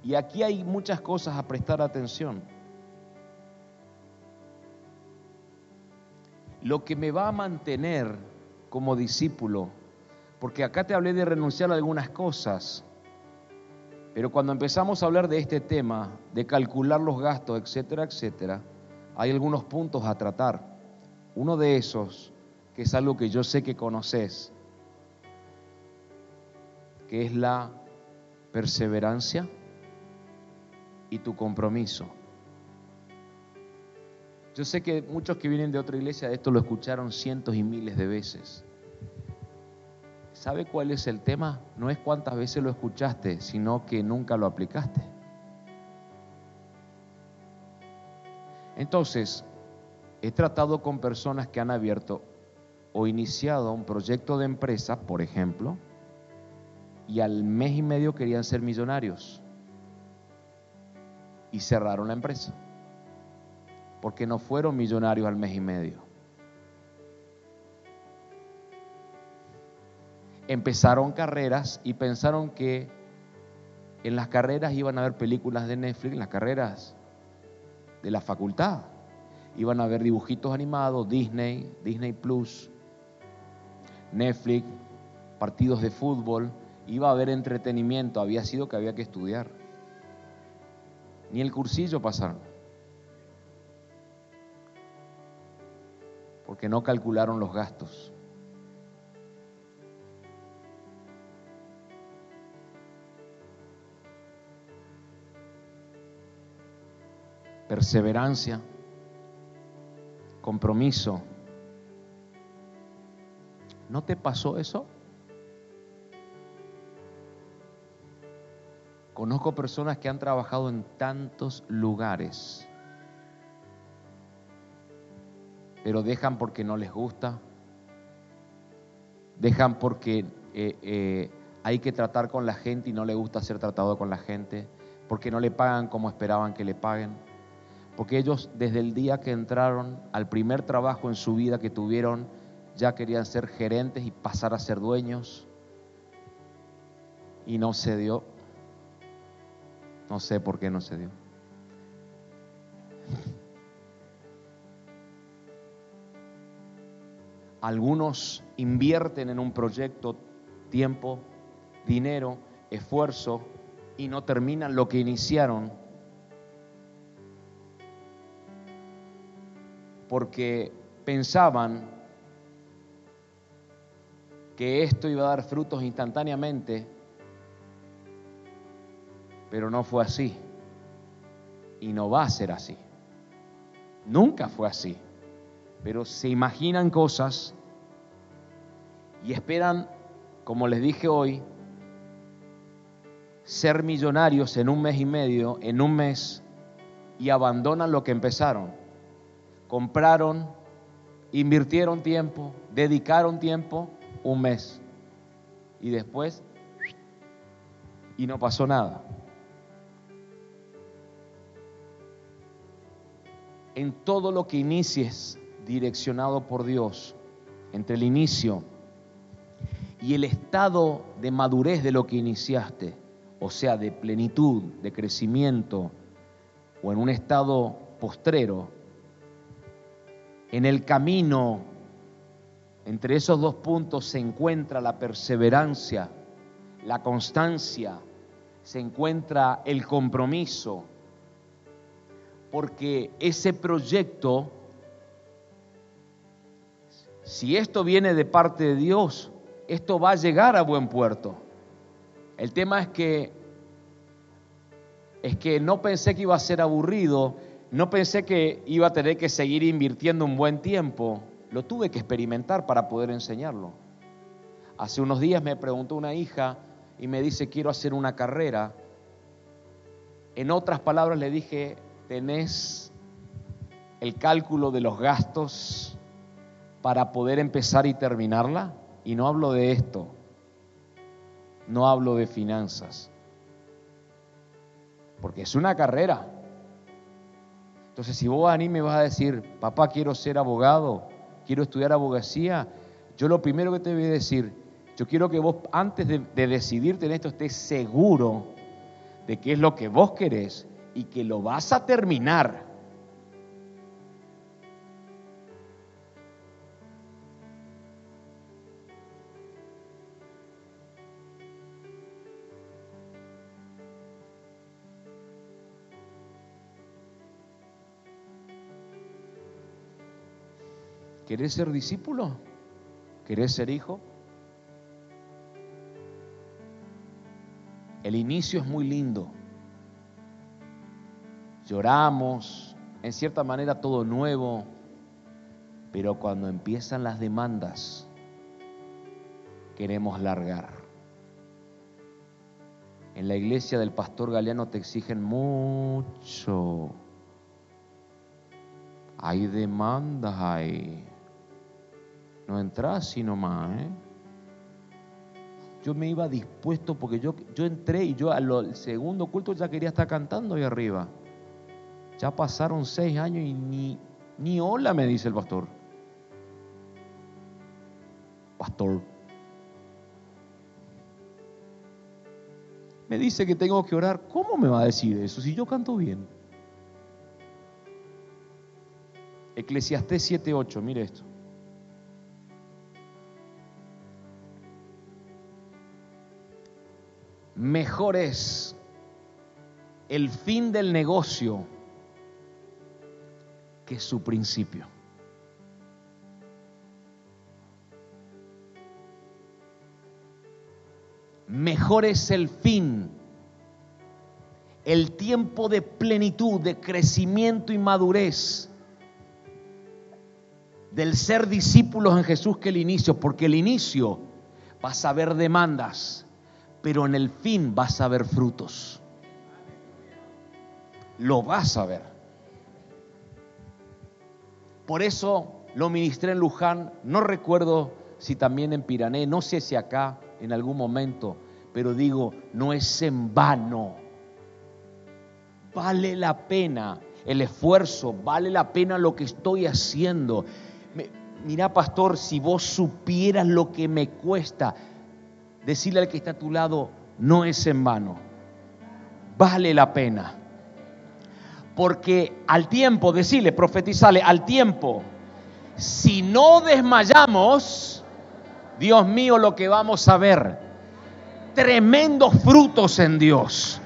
Y aquí hay muchas cosas a prestar atención. Lo que me va a mantener como discípulo, porque acá te hablé de renunciar a algunas cosas, pero cuando empezamos a hablar de este tema, de calcular los gastos, etcétera, etcétera, hay algunos puntos a tratar. Uno de esos que es algo que yo sé que conoces, que es la perseverancia y tu compromiso. Yo sé que muchos que vienen de otra iglesia esto lo escucharon cientos y miles de veces. ¿Sabe cuál es el tema? No es cuántas veces lo escuchaste, sino que nunca lo aplicaste. Entonces, he tratado con personas que han abierto o iniciado un proyecto de empresa, por ejemplo, y al mes y medio querían ser millonarios y cerraron la empresa porque no fueron millonarios al mes y medio. Empezaron carreras y pensaron que en las carreras iban a ver películas de Netflix, en las carreras de la facultad. Iban a ver dibujitos animados, Disney, Disney Plus, Netflix, partidos de fútbol, iba a haber entretenimiento, había sido que había que estudiar. Ni el cursillo pasaron. Porque no calcularon los gastos. Perseverancia, compromiso. ¿No te pasó eso? Conozco personas que han trabajado en tantos lugares, pero dejan porque no les gusta, dejan porque eh, eh, hay que tratar con la gente y no le gusta ser tratado con la gente, porque no le pagan como esperaban que le paguen, porque ellos desde el día que entraron al primer trabajo en su vida que tuvieron, ya querían ser gerentes y pasar a ser dueños, y no se dio. No sé por qué no se dio. Algunos invierten en un proyecto tiempo, dinero, esfuerzo y no terminan lo que iniciaron porque pensaban que esto iba a dar frutos instantáneamente pero no fue así. Y no va a ser así. Nunca fue así. Pero se imaginan cosas y esperan, como les dije hoy, ser millonarios en un mes y medio, en un mes, y abandonan lo que empezaron. Compraron, invirtieron tiempo, dedicaron tiempo, un mes. Y después, y no pasó nada. en todo lo que inicies direccionado por Dios, entre el inicio y el estado de madurez de lo que iniciaste, o sea, de plenitud, de crecimiento, o en un estado postrero, en el camino entre esos dos puntos se encuentra la perseverancia, la constancia, se encuentra el compromiso, porque ese proyecto, si esto viene de parte de Dios, esto va a llegar a buen puerto. El tema es que es que no pensé que iba a ser aburrido, no pensé que iba a tener que seguir invirtiendo un buen tiempo. Lo tuve que experimentar para poder enseñarlo. Hace unos días me preguntó una hija y me dice, quiero hacer una carrera. En otras palabras le dije, tenés el cálculo de los gastos para poder empezar y terminarla? Y no hablo de esto, no hablo de finanzas, porque es una carrera. Entonces, si vos a mí me vas a decir, papá, quiero ser abogado, quiero estudiar abogacía, yo lo primero que te voy a decir, yo quiero que vos antes de, de decidirte en esto estés seguro de qué es lo que vos querés y que lo vas a terminar. ¿Querés ser discípulo? ¿Querés ser hijo? El inicio es muy lindo lloramos, en cierta manera todo nuevo, pero cuando empiezan las demandas, queremos largar. En la iglesia del pastor Galeano te exigen mucho. Hay demandas ahí. No entras sino más, ¿eh? Yo me iba dispuesto porque yo, yo entré y yo al segundo culto ya quería estar cantando ahí arriba. Ya pasaron seis años y ni, ni hola me dice el pastor. Pastor. Me dice que tengo que orar. ¿Cómo me va a decir eso si yo canto bien? Eclesiastés 7:8, mire esto. Mejor es el fin del negocio que su principio. Mejor es el fin, el tiempo de plenitud, de crecimiento y madurez del ser discípulos en Jesús que el inicio, porque el inicio vas a ver demandas, pero en el fin vas a ver frutos. Lo vas a ver. Por eso lo ministré en Luján, no recuerdo si también en Pirané, no sé si acá en algún momento, pero digo, no es en vano. Vale la pena el esfuerzo, vale la pena lo que estoy haciendo. Mira, pastor, si vos supieras lo que me cuesta, decirle al que está a tu lado, no es en vano. Vale la pena. Porque al tiempo, decirle, profetizarle, al tiempo, si no desmayamos, Dios mío, lo que vamos a ver, tremendos frutos en Dios.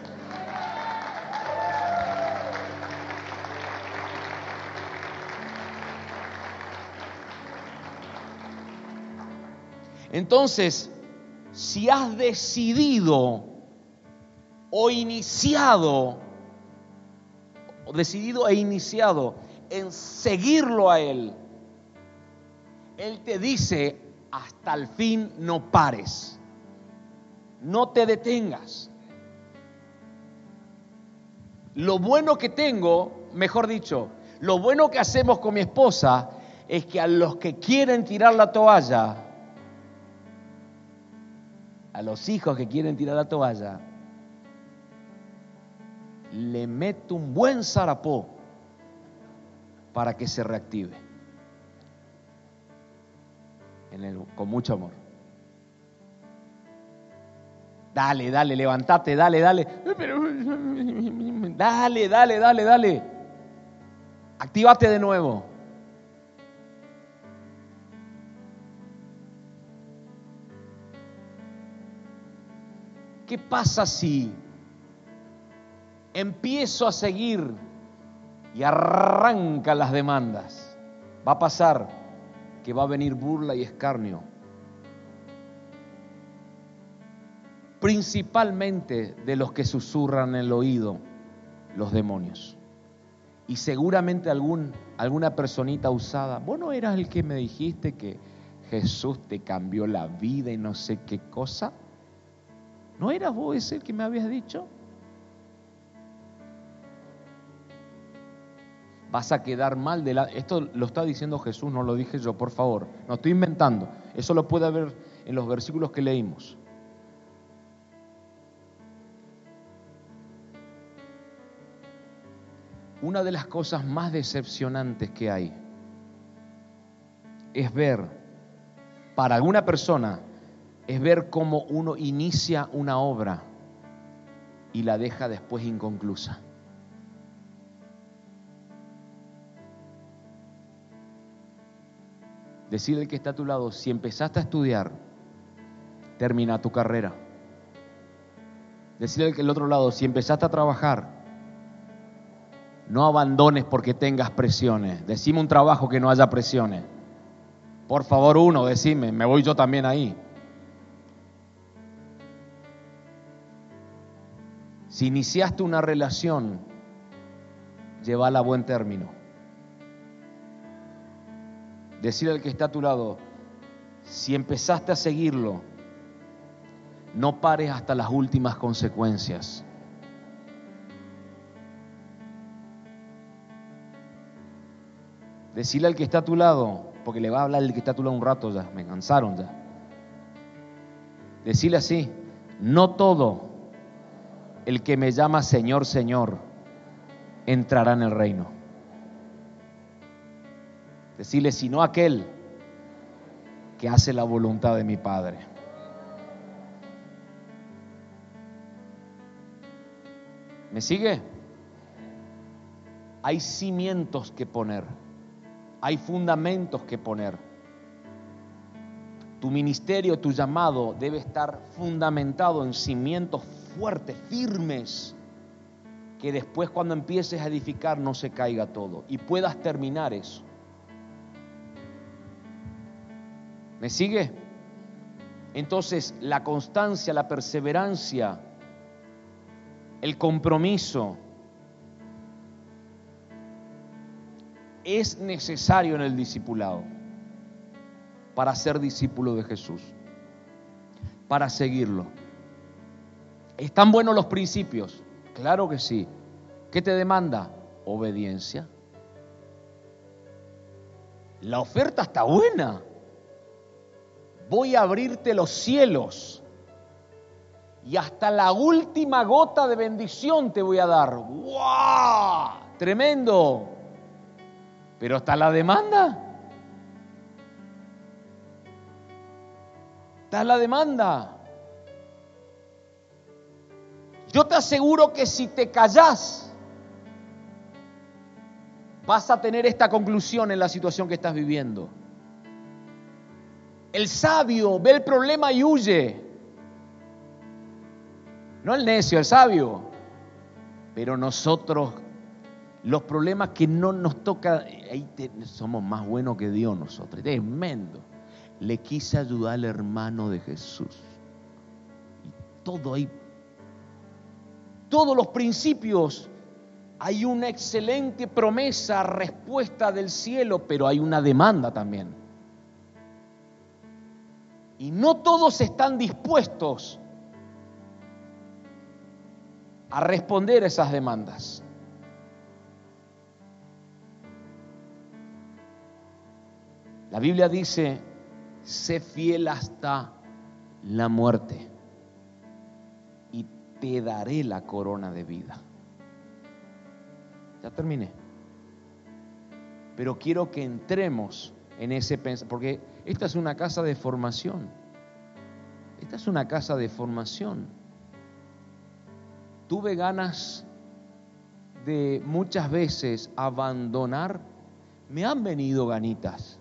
Entonces, si has decidido o iniciado, decidido e iniciado en seguirlo a Él, Él te dice, hasta el fin no pares, no te detengas. Lo bueno que tengo, mejor dicho, lo bueno que hacemos con mi esposa es que a los que quieren tirar la toalla, a los hijos que quieren tirar la toalla, le meto un buen zarapó para que se reactive. con mucho amor. Dale, dale, levantate, dale, dale. Dale, dale, dale, dale. Actívate de nuevo. ¿Qué pasa si empiezo a seguir y arranca las demandas? Va a pasar que va a venir burla y escarnio. Principalmente de los que susurran en el oído los demonios. Y seguramente algún, alguna personita usada, vos no eras el que me dijiste que Jesús te cambió la vida y no sé qué cosa. ¿No eras vos ese el que me habías dicho? Vas a quedar mal de la... Esto lo está diciendo Jesús, no lo dije yo, por favor. No estoy inventando. Eso lo puede ver en los versículos que leímos. Una de las cosas más decepcionantes que hay es ver para alguna persona es ver cómo uno inicia una obra y la deja después inconclusa. Decirle que está a tu lado, si empezaste a estudiar, termina tu carrera. Decirle que el otro lado, si empezaste a trabajar, no abandones porque tengas presiones. Decime un trabajo que no haya presiones. Por favor, uno, decime, me voy yo también ahí. Si iniciaste una relación, llevarla a buen término. Decir al que está a tu lado, si empezaste a seguirlo, no pares hasta las últimas consecuencias. Decirle al que está a tu lado, porque le va a hablar el que está a tu lado un rato ya, me cansaron ya. Decirle así, no todo el que me llama Señor, Señor, entrará en el reino. Decirle, sino aquel que hace la voluntad de mi Padre. ¿Me sigue? Hay cimientos que poner. Hay fundamentos que poner. Tu ministerio, tu llamado debe estar fundamentado en cimientos fuertes, firmes, que después cuando empieces a edificar no se caiga todo y puedas terminar eso. ¿Me sigue? Entonces, la constancia, la perseverancia, el compromiso, es necesario en el discipulado para ser discípulo de Jesús, para seguirlo. ¿Están buenos los principios? Claro que sí. ¿Qué te demanda? Obediencia. La oferta está buena. Voy a abrirte los cielos y hasta la última gota de bendición te voy a dar. ¡Wow! Tremendo. Pero está la demanda. Está la demanda. Yo te aseguro que si te callas, vas a tener esta conclusión en la situación que estás viviendo. El sabio ve el problema y huye. No el necio, el sabio. Pero nosotros los problemas que no nos toca, somos más buenos que Dios nosotros, tremendo. Le quise ayudar al hermano de Jesús. Y todo ahí, todos los principios, hay una excelente promesa, respuesta del cielo, pero hay una demanda también. Y no todos están dispuestos a responder a esas demandas. La Biblia dice, sé fiel hasta la muerte te daré la corona de vida. Ya terminé. Pero quiero que entremos en ese pensamiento, porque esta es una casa de formación. Esta es una casa de formación. Tuve ganas de muchas veces abandonar. Me han venido ganitas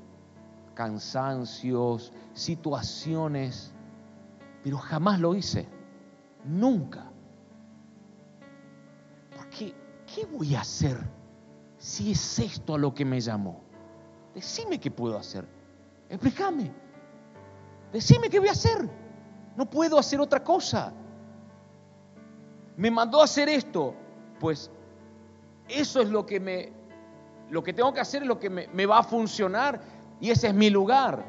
cansancios, situaciones, pero jamás lo hice, nunca. ¿Qué voy a hacer si es esto a lo que me llamó? Decime qué puedo hacer, explícame, decime qué voy a hacer, no puedo hacer otra cosa. Me mandó a hacer esto, pues eso es lo que me, lo que tengo que hacer es lo que me, va a funcionar y ese es mi lugar.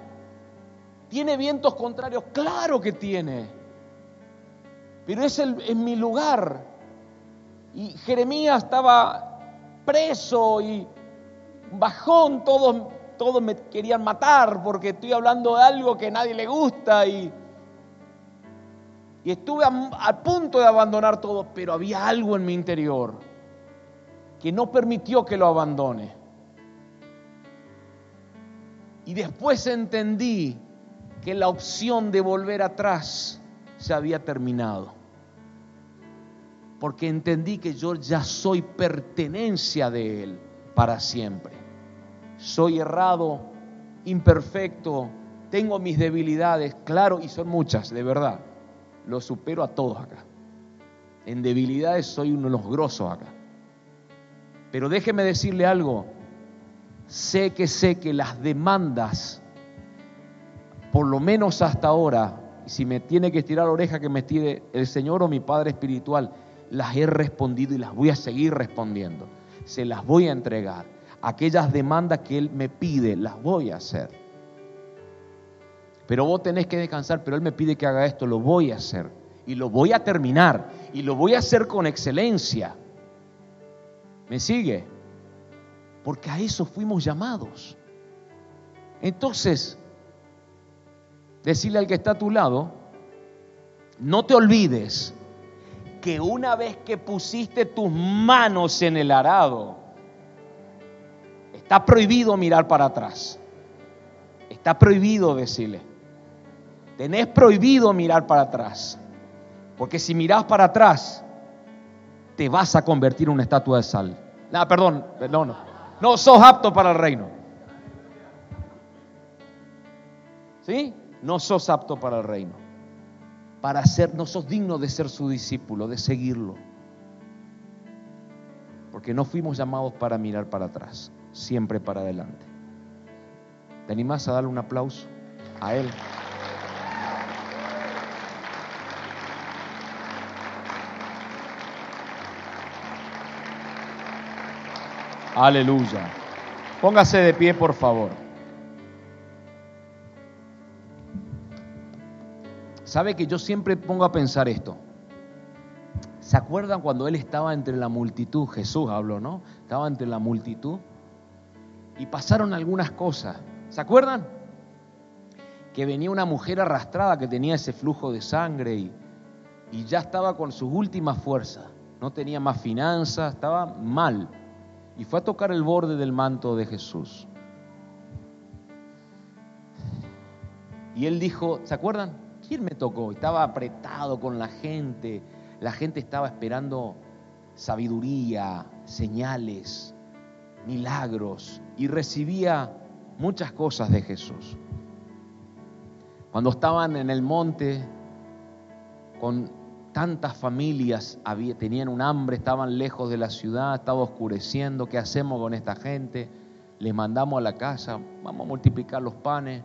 ¿Tiene vientos contrarios? Claro que tiene. Pero es, el, mi lugar. Y Jeremías estaba preso y bajón, todos, todos me querían matar porque estoy hablando de algo que a nadie le gusta y, y estuve a punto de abandonar todo, pero había algo en mi interior que no permitió que lo abandone. Y después entendí que la opción de volver atrás se había terminado. Porque entendí que yo ya soy pertenencia de Él para siempre. Soy errado, imperfecto, tengo mis debilidades, claro, y son muchas, de verdad. Los supero a todos acá. En debilidades soy uno de los grosos acá. Pero déjeme decirle algo, sé que sé que las demandas, por lo menos hasta ahora, si me tiene que estirar la oreja que me tire el Señor o mi Padre espiritual, las he respondido y las voy a seguir respondiendo. se las voy a entregar. Aquellas demandas que Él me pide, las voy a hacer. Pero vos tenés que descansar, pero Él me pide que haga esto, lo voy a hacer. Y lo voy a terminar. Y lo voy a hacer con excelencia. ¿Me sigue? Porque a eso fuimos llamados. Entonces, decirle al que está a tu lado, no te olvides que una vez que pusiste tus manos en el arado, está prohibido mirar para atrás. Está prohibido decirle. Tenés prohibido mirar para atrás. Porque si mirás para atrás, te vas a convertir en una estatua de sal. No, perdón, no, no. No sos apto para el reino. ¿Sí? No sos apto para el reino para ser, no digno de ser su discípulo, de seguirlo. Porque no fuimos llamados para mirar para atrás, siempre para adelante. ¿Te animás a darle un aplauso a Él? Aleluya. Póngase de pie, por favor. ¿Sabe que yo siempre pongo a pensar esto? ¿Se acuerdan cuando él estaba entre la multitud? Jesús habló, ¿no? Estaba entre la multitud y pasaron algunas cosas. ¿Se acuerdan? Que venía una mujer arrastrada que tenía ese flujo de sangre y, ya estaba con sus últimas fuerzas. No tenía más finanzas, estaba mal. Y fue a tocar el borde del manto de Jesús. Y él dijo, ¿se acuerdan? ¿Quién me tocó? Estaba apretado con la gente. La gente estaba esperando sabiduría, señales, milagros y recibía muchas cosas de Jesús. Cuando estaban en el monte con tantas familias, había, tenían un hambre, estaban lejos de la ciudad, estaba oscureciendo, ¿qué hacemos con esta gente? Les mandamos a la casa, vamos a multiplicar los panes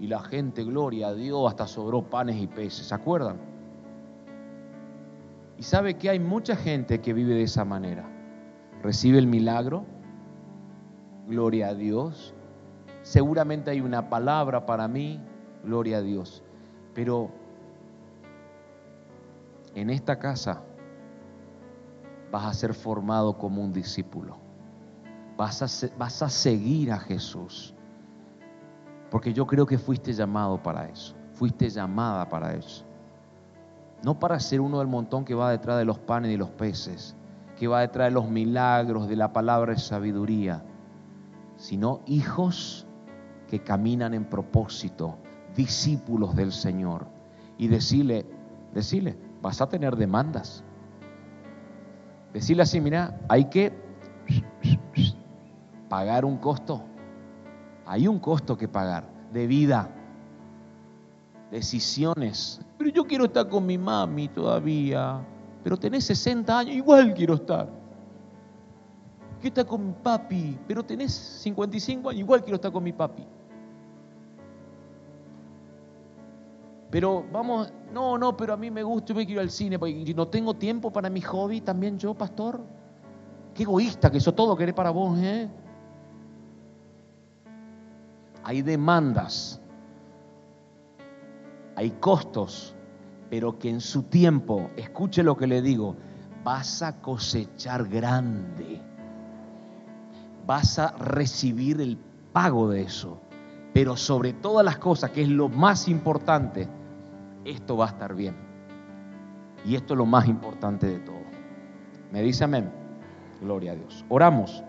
y la gente, gloria a Dios, hasta sobró panes y peces. ¿Se acuerdan? Y sabe que hay mucha gente que vive de esa manera. Recibe el milagro, gloria a Dios. Seguramente hay una palabra para mí, gloria a Dios. Pero en esta casa vas a ser formado como un discípulo. Vas a, vas a seguir a Jesús. Porque yo creo que fuiste llamado para eso. Fuiste llamada para eso. No para ser uno del montón que va detrás de los panes y los peces, que va detrás de los milagros, de la palabra de sabiduría, sino hijos que caminan en propósito, discípulos del Señor. Y decirle, decirle, vas a tener demandas. Decirle así, mira, hay que pagar un costo hay un costo que pagar de vida, decisiones. Pero yo quiero estar con mi mami todavía. Pero tenés 60 años, igual quiero estar. Quiero estar con mi papi, pero tenés 55 años, igual quiero estar con mi papi. Pero vamos, no, no, pero a mí me gusta, yo me quiero ir al cine, porque no tengo tiempo para mi hobby, también yo, pastor. Qué egoísta que eso todo querés para vos, ¿eh? Hay demandas, hay costos, pero que en su tiempo, escuche lo que le digo, vas a cosechar grande, vas a recibir el pago de eso, pero sobre todas las cosas, que es lo más importante, esto va a estar bien. Y esto es lo más importante de todo. Me dice amén. Gloria a Dios. Oramos.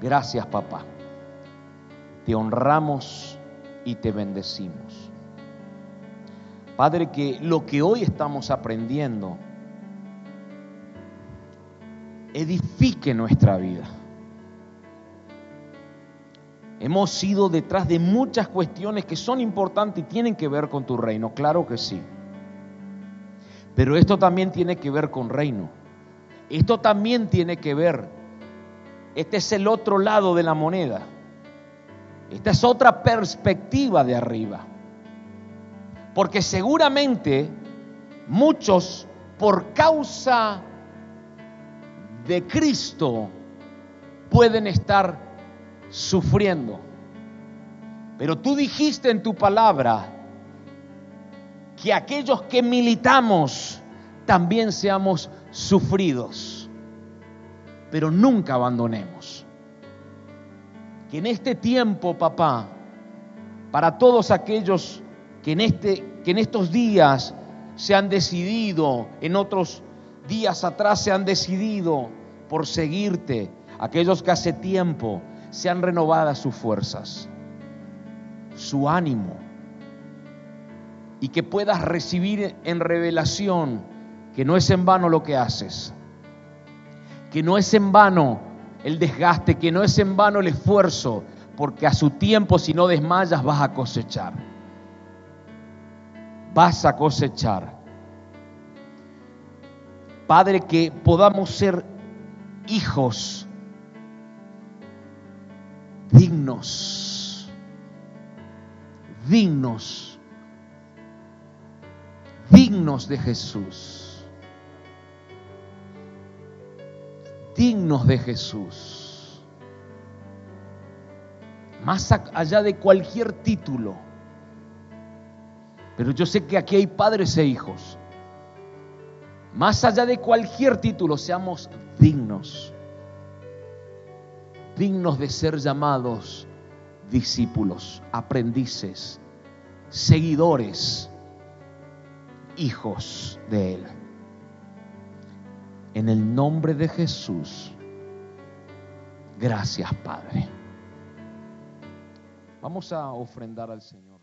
Gracias, papá te honramos y te bendecimos. Padre, que lo que hoy estamos aprendiendo edifique nuestra vida. Hemos ido detrás de muchas cuestiones que son importantes y tienen que ver con tu reino, claro que sí. Pero esto también tiene que ver con reino. Esto también tiene que ver, este es el otro lado de la moneda. Esta es otra perspectiva de arriba. Porque seguramente muchos por causa de Cristo pueden estar sufriendo. Pero tú dijiste en tu palabra que aquellos que militamos también seamos sufridos, pero nunca abandonemos. En este tiempo, papá, para todos aquellos que en, este, que en estos días se han decidido, en otros días atrás se han decidido por seguirte, aquellos que hace tiempo se han renovado sus fuerzas, su ánimo, y que puedas recibir en revelación que no es en vano lo que haces, que no es en vano el desgaste, que no es en vano el esfuerzo, porque a su tiempo si no desmayas vas a cosechar. Vas a cosechar. Padre, que podamos ser hijos dignos, dignos, dignos de Jesús, dignos de Jesús, más allá de cualquier título. Pero yo sé que aquí hay padres e hijos más allá de cualquier título, seamos dignos, dignos de ser llamados discípulos, aprendices, seguidores, hijos de Él. En el nombre de Jesús, gracias Padre. Vamos a ofrendar al Señor.